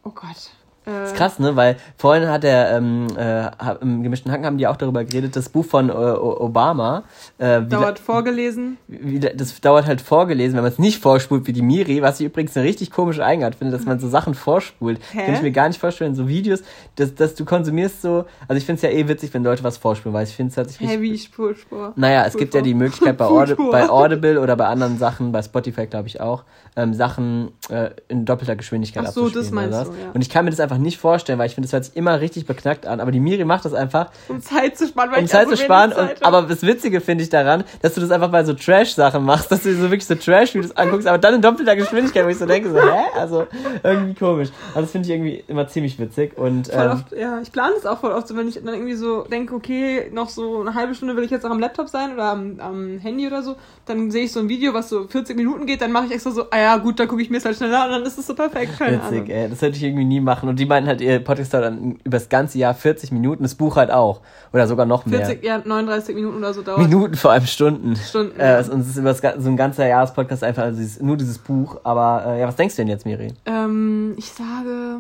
Oh Gott. Äh, ist krass, ne? Weil vorhin hat er ähm, äh, im gemischten Hacken haben die auch darüber geredet, das Buch von äh, Obama. Äh, dauert vorgelesen. wie, das dauert halt vorgelesen, wenn man es nicht vorspult wie die Miri, was ich übrigens eine richtig komische Eigenart finde, dass man so Sachen vorspult. Hä? Kann ich mir gar nicht vorstellen, so Videos, dass, dass du konsumierst so, also ich finde es ja eh witzig, wenn Leute was vorspulen, weil ich finde es halt sich richtig Heavy Spurspur. naja, es gibt ja die Möglichkeit bei, Spur. bei Audible oder bei anderen Sachen, bei Spotify glaube ich auch, ähm, Sachen äh, in doppelter Geschwindigkeit Ach so, abzuspielen. das meinst oder du, ja. Und ich kann mir das einfach nicht vorstellen, weil ich finde, das hört sich immer richtig beknackt an. Aber die Miri macht das einfach, Um Zeit zu sparen, weil um ich Zeit auch zu so sparen. Und, Zeit hab. aber das Witzige finde ich daran, dass du das einfach bei so Trash-Sachen machst, dass du dir so wirklich so Trash-Videos anguckst, aber dann in doppelter Geschwindigkeit, wo ich so denke, so, hä? Also irgendwie komisch. Also das finde ich irgendwie immer ziemlich witzig. Und Voll ähm, oft, ja, ich plane das auch voll oft so, wenn ich dann irgendwie so denke, okay, noch so eine halbe Stunde will ich jetzt noch am Laptop sein oder am, am Handy oder so, dann sehe ich so ein Video, was so 40 Minuten geht, dann mache ich extra so, ah ja, gut, dann gucke ich mir es halt schneller und dann ist es so perfekt, keine Witzig, Ahnung. ey. Das hätte ich irgendwie nie machen. Und die meinten halt, ihr Podcast dauert dann über das ganze Jahr 40 Minuten, das Buch halt auch. Oder sogar noch mehr. 40, ja, 39 Minuten oder so dauert. Minuten, vor allem Stunden. Stunden, Äh, ja. und es ist über das, so ein ganzer Jahrespodcast einfach also dieses, nur dieses Buch. Aber äh, ja, was denkst du denn jetzt, Miri? Ähm, ich sage,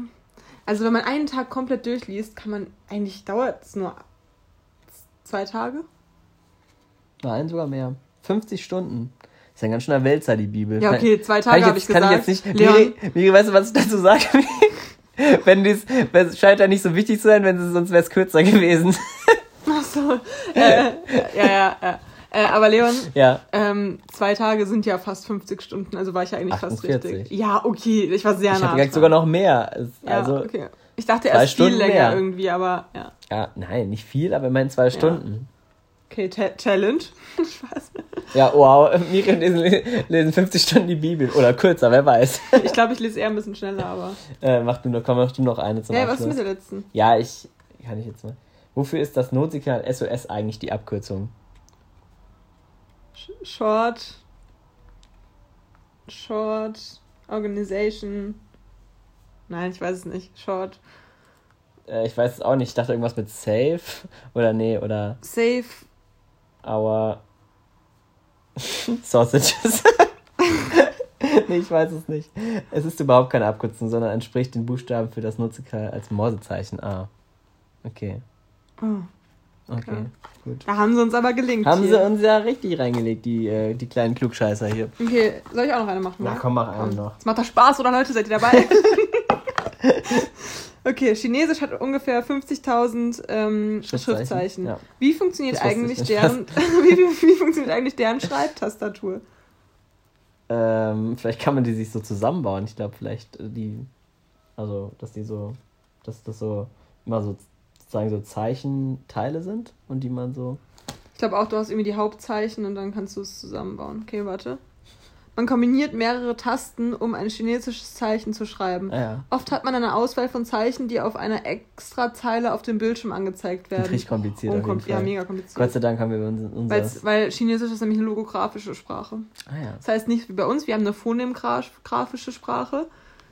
also wenn man einen Tag komplett durchliest, kann man, eigentlich dauert es nur zwei Tage. Nein, sogar mehr. 50 Stunden. Ist ja ganz schöner Wälzer, die Bibel. Ja, Kann- okay, zwei kann Tage ich habe ich kann gesagt. ich jetzt nicht. Leon, Miri, Miri, weißt du, was ich dazu sage? wenn dies, scheint ja nicht so wichtig zu sein, wenn es, sonst wäre es kürzer gewesen. ach so, äh, ja, ja, ja. Äh, aber Leon, ja. ähm, zwei Tage sind ja fast 50 Stunden, also war ich ja eigentlich fast 48. richtig. Ja, okay, ich war sehr Ich nah. habe gesagt, dran. sogar noch mehr. Es- Ja, also, okay. Ich dachte erst viel länger mehr. irgendwie, aber ja. ja, nein, nicht viel, aber immerhin zwei Stunden. Okay, Challenge. Spaß. Ja, wow, Miri lesen, lesen 50 Stunden die Bibel. Oder kürzer, wer weiß. Ich glaube, ich lese eher ein bisschen schneller, aber. Äh, mach du noch, komm, mach du noch eine zum Ja, was ist Abschluss. mit der letzten? Ja, ich kann ich jetzt mal. Wofür ist das Notsignal SOS eigentlich die Abkürzung? Sh- Short. Short. Organization. Nein, ich weiß es nicht. Short. Äh, ich weiß es auch nicht. Ich dachte irgendwas mit Safe oder nee oder Safe. Our Sausages. nee, ich weiß es nicht. Es ist überhaupt keine Abkürzung, sondern entspricht den Buchstaben für das Notsignal als Morsezeichen A. Okay. Oh, Okay, gut. da haben sie uns aber gelingt. Haben sie hier. uns ja richtig reingelegt, die, äh, die kleinen Klugscheißer hier. Okay, soll ich auch noch eine machen? Na ne? komm, mach einen noch. Es macht doch Spaß, oder Leute? Seid ihr dabei? okay, Chinesisch hat ungefähr 50.000 ähm, Schriftzeichen, Schriftzeichen. ja. Wie funktioniert eigentlich deren wie, wie, wie funktioniert eigentlich deren Schreibtastatur? Ähm, vielleicht kann man die sich so zusammenbauen. Ich glaube, vielleicht äh, die, also, dass die so, dass das so immer so sozusagen so Zeichenteile sind und die man so. Ich glaube auch, du hast irgendwie die Hauptzeichen und dann kannst du es zusammenbauen. Okay, warte. Man kombiniert mehrere Tasten, um ein chinesisches Zeichen zu schreiben. Ja. Oft hat man eine Auswahl von Zeichen, die auf einer Extrazeile auf dem Bildschirm angezeigt werden. Richtig kompliziert jeden Unkom- Ja, mega kompliziert. Gott sei Dank haben wir uns unser. Weil's, weil Chinesisch ist nämlich eine logografische Sprache. Ah ja. Das heißt nicht wie bei uns, wir haben eine phonemgrafische Sprache,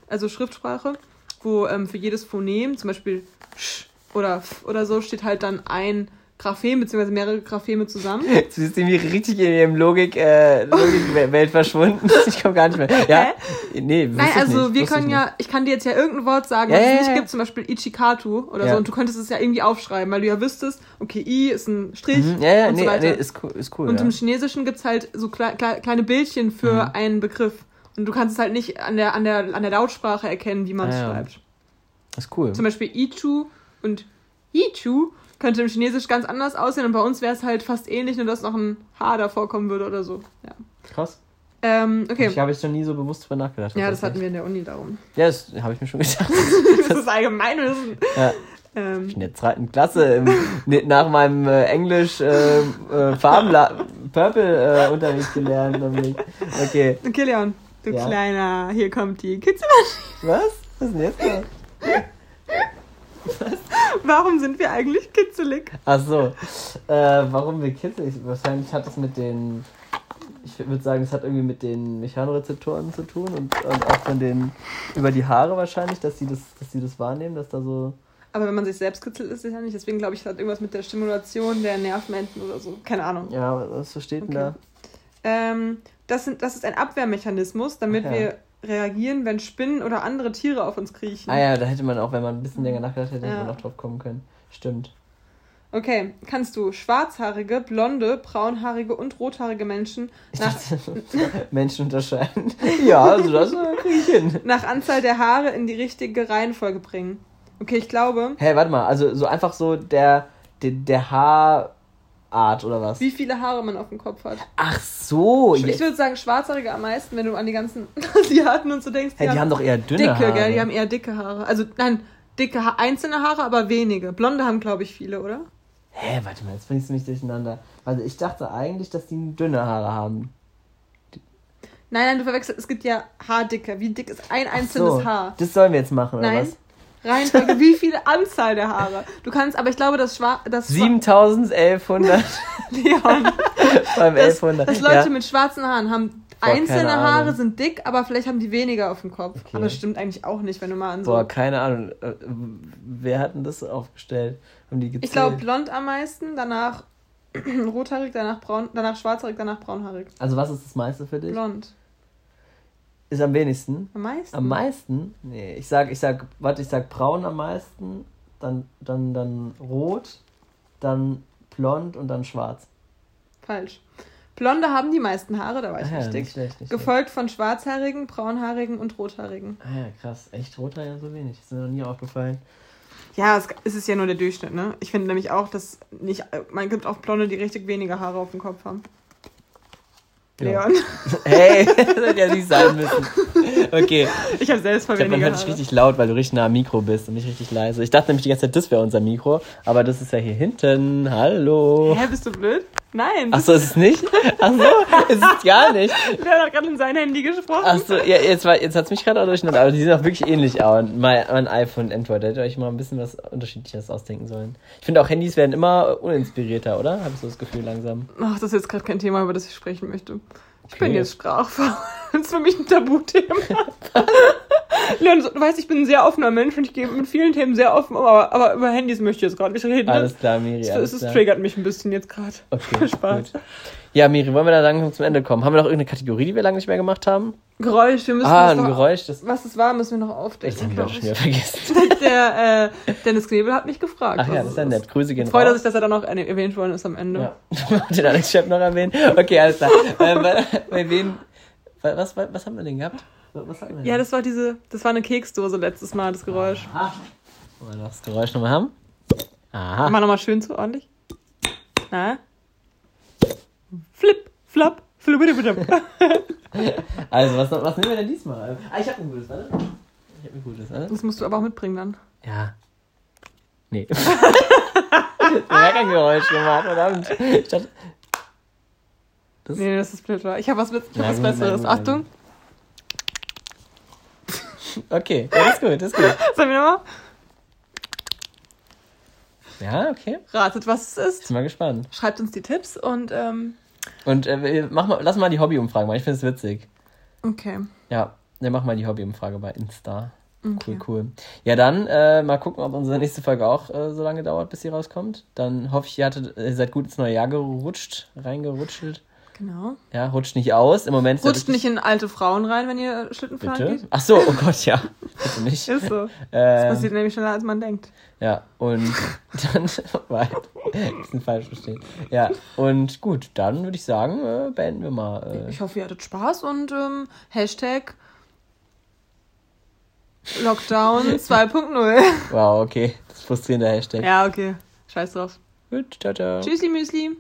also Schriftsprache, wo ähm, für jedes Phonem, zum Beispiel sch oder f oder so, steht halt dann ein Graphem, beziehungsweise mehrere Grapheme zusammen. Jetzt bist du mir richtig in ihrem Logik, äh, Logikwelt verschwunden. Ich komme gar nicht mehr. Ja? Nee, wusste Nein, ich also nicht, wir wusste ich können nicht. ja, ich kann dir jetzt ja irgendein Wort sagen, was ja, es nicht ja. gibt, zum Beispiel Ichikatu oder so, und du könntest es ja irgendwie aufschreiben, weil du ja wüsstest, okay, I ist ein Strich Mhm, ja, ja, und nee, so weiter. nee, ist cool. Ist cool Und im Chinesischen gibt's halt so klei kleine Bildchen für Mhm. einen Begriff. Und du kannst es halt nicht an der, an der, an der Lautsprache erkennen, wie man es Ah, schreibt. ist cool. Zum Beispiel Ichu und Ichu könnte im Chinesisch ganz anders aussehen und bei uns wäre es halt fast ähnlich, nur dass noch ein H davor kommen würde oder so. Ja. Krass. Ähm, Ich okay. habe ich noch nie so bewusst drüber nachgedacht. Ja, das hatten wir in der Uni darum. Ja, das habe ich mir schon gedacht. Das ist Allgemeinwissen. Ja. Ähm, in der zweiten Klasse im, nach meinem äh, Englisch äh, äh, Farbenla Purple äh, Unterricht gelernt. Okay, okay, Leon, du Ja. Kleiner, hier kommt die Kitzelmaschine. was? Was ist denn jetzt? da? Warum sind wir eigentlich kitzelig? Ach so. Äh, warum wir kitzelig? Wahrscheinlich hat es mit den. Ich würde sagen, es hat irgendwie mit den Mechanorezeptoren zu tun und, und auch von den. über die Haare wahrscheinlich, dass sie das, dass sie das wahrnehmen, dass da so. Aber wenn man sich selbst kitzelt, ist es ja nicht. Deswegen glaube ich, es hat irgendwas mit der Stimulation der Nervenenden oder so. Keine Ahnung. Ja, was steht denn Okay. Ähm, das, sind, das ist ein Abwehrmechanismus, damit ja. wir reagieren, wenn Spinnen oder andere Tiere auf uns kriechen. Ah ja, da hätte man auch, wenn man ein bisschen länger nachgedacht hätte, hätte Ja. man noch drauf kommen können. Stimmt. Okay, kannst du schwarzhaarige, blonde, braunhaarige und rothaarige Menschen nach, Menschen unterscheiden. Ja, also das äh, kriege ich hin. nach Anzahl der Haare in die richtige Reihenfolge bringen? Okay, ich glaube, Hä, warte mal, also so einfach so der, der, der Haarart oder was? wie viele Haare man auf dem Kopf hat. Ach so. Ich würde sagen schwarzhaarige am meisten, wenn du an die ganzen Asiaten und so denkst. Hä, die haben doch eher dünne dicke, Haare. gell? Die haben eher dicke Haare. Also, nein, dicke ha einzelne Haare, aber wenige. Blonde haben, glaube ich, viele, oder? Hä, warte mal, jetzt bringst du mich durcheinander. Also ich dachte eigentlich, dass die dünne Haare haben. Nein, nein, du verwechselst. Es gibt ja Haardicke. Wie dick ist ein einzelnes so, Haar? Das sollen wir jetzt machen, oder Nein. was? Reihenfolge, wie viele Anzahl der Haare? Du kannst, aber ich glaube, das Schwarz. Das Schwa- 7100 Leon, beim dass, 1100. dass Leute ja. mit schwarzen Haaren haben. Boah, Einzelne Haare sind dick, aber vielleicht haben die weniger auf dem Kopf. Okay. Aber das stimmt eigentlich auch nicht, wenn du mal an so. Boah, keine Ahnung. Äh, Wer hat denn das aufgestellt? Haben die gezählt? ich glaube blond am meisten, danach rothaarig, danach braun, danach schwarzhaarig, danach braunhaarig. Also was ist das meiste für dich? Blond. Ist am wenigsten? Am meisten. Am meisten? Nee, ich sag, ich sag, warte, ich sag braun am meisten, dann, dann, dann rot, dann blond und dann schwarz. Falsch. Blonde haben die meisten Haare, da war ich Ah ja, richtig. nicht schlecht, nicht Gefolgt von schwarzhaarigen, braunhaarigen und rothaarigen. schlecht. Ah ja, krass. Echt ja so wenig. Ist mir noch nie aufgefallen. Ja, es, es ist ja nur der Durchschnitt, ne? Ich finde nämlich auch, dass nicht. Man gibt auch Blonde, die richtig weniger Haare auf dem Kopf haben. Ja. Leon. Hey, das hätte ja nicht sein müssen. Okay. Ich habe selbst voll Ich glaub, man hört dich richtig laut, weil du richtig nah am Mikro bist und nicht richtig leise. Ich dachte nämlich die ganze Zeit, das wäre unser Mikro, aber das ist ja hier hinten. Hallo. Hä, bist du blöd? Nein. Achso, ist es nicht? Achso, ist es gar nicht. Leon hat gerade in sein Handy gesprochen. Achso, ja, jetzt, war- jetzt hat es mich gerade auch durcheinander, aber die sind auch wirklich ähnlich. auch. mein, mein iPhone und Android, da hättet ihr euch mal ein bisschen was Unterschiedliches ausdenken sollen. Ich finde auch Handys werden immer uninspirierter, oder? Habe ich so das Gefühl langsam. Ach, das ist jetzt gerade kein Thema, über das ich sprechen möchte. Ich bin Okay. jetzt sprachfaul. Das ist für mich ein Tabuthema. Leon, du weißt, ich bin ein sehr offener Mensch und ich gehe mit vielen Themen sehr offen um, aber, aber über Handys möchte ich jetzt gerade nicht reden. Alles klar, Miri. Es, Alles es klar. triggert mich ein bisschen jetzt gerade. Okay, Spaß. gut. Ja, Miri, wollen wir da langsam zum Ende kommen? Haben wir noch irgendeine Kategorie, die wir lange nicht mehr gemacht haben? Geräusch, wir müssen Ah, ein noch, Geräusch, das, Was es war, müssen wir noch das aufdecken. haben wir schon ich. wieder vergessen. Der äh, Dennis Knebel hat mich gefragt. Ach ja, was das ist ja nett. Grüße gehen Freut sich, dass er dann noch erwähnt worden ist am Ende. Ja. Den Alex Schepp noch erwähnen. Okay, alles klar. ähm, bei, bei wem, was, was, was haben wir denn gehabt? Was hatten wir denn? Ja, das war diese, das war eine Keksdose letztes Mal, das Geräusch. Aha. Wollen wir noch das Geräusch nochmal haben? Aha. Mach nochmal schön zu ordentlich. Na? Flip, flop, flippidibidib. Also, was, was nehmen wir denn diesmal? Ah, ich hab ein gutes, warte. Ich hab ein gutes, warte. Das musst du aber auch mitbringen dann. Ja. Nee. ich hab kein Geräusch gemacht, verdammt. Ich dachte, das Nee, das ist blöd. Ich habe was, mit, ich hab was Besseres. Achtung. Okay, ja, das ist gut, das ist gut. Sollen wir nochmal? Ja, okay. Ratet, was es ist. Bin mal gespannt. Schreibt uns die Tipps und, ähm, Und äh, mach mal, lass mal die Hobbyumfrage machen. Ich finde es witzig. okay. Ja, dann mach mal die Hobbyumfrage bei Insta. okay. Cool, cool. Ja, dann äh, mal gucken, ob unsere nächste Folge auch äh, so lange dauert, bis sie rauskommt. Dann hoffe ich, ihr, hattet, ihr seid gut ins neue Jahr gerutscht, reingerutscht. Genau. Ja, rutscht nicht aus. Im Moment Rutscht nicht in alte Frauen rein, wenn ihr Schlittenfahren Bitte? geht. Ach so, oh Gott, ja. Bitte nicht. Ist so. Das Äh, passiert nämlich schneller, als man denkt. ja, und dann weit. Bisschen falsch verstehen. Ja, und gut, dann würde ich sagen, äh, beenden wir mal. Äh, Ich hoffe, ihr hattet Spaß und ähm, Hashtag Lockdown 2.0. wow, okay. Das ist frustrierender Hashtag. ja, okay. Scheiß drauf. Gut, ciao, ciao. Tschüssi, Müsli.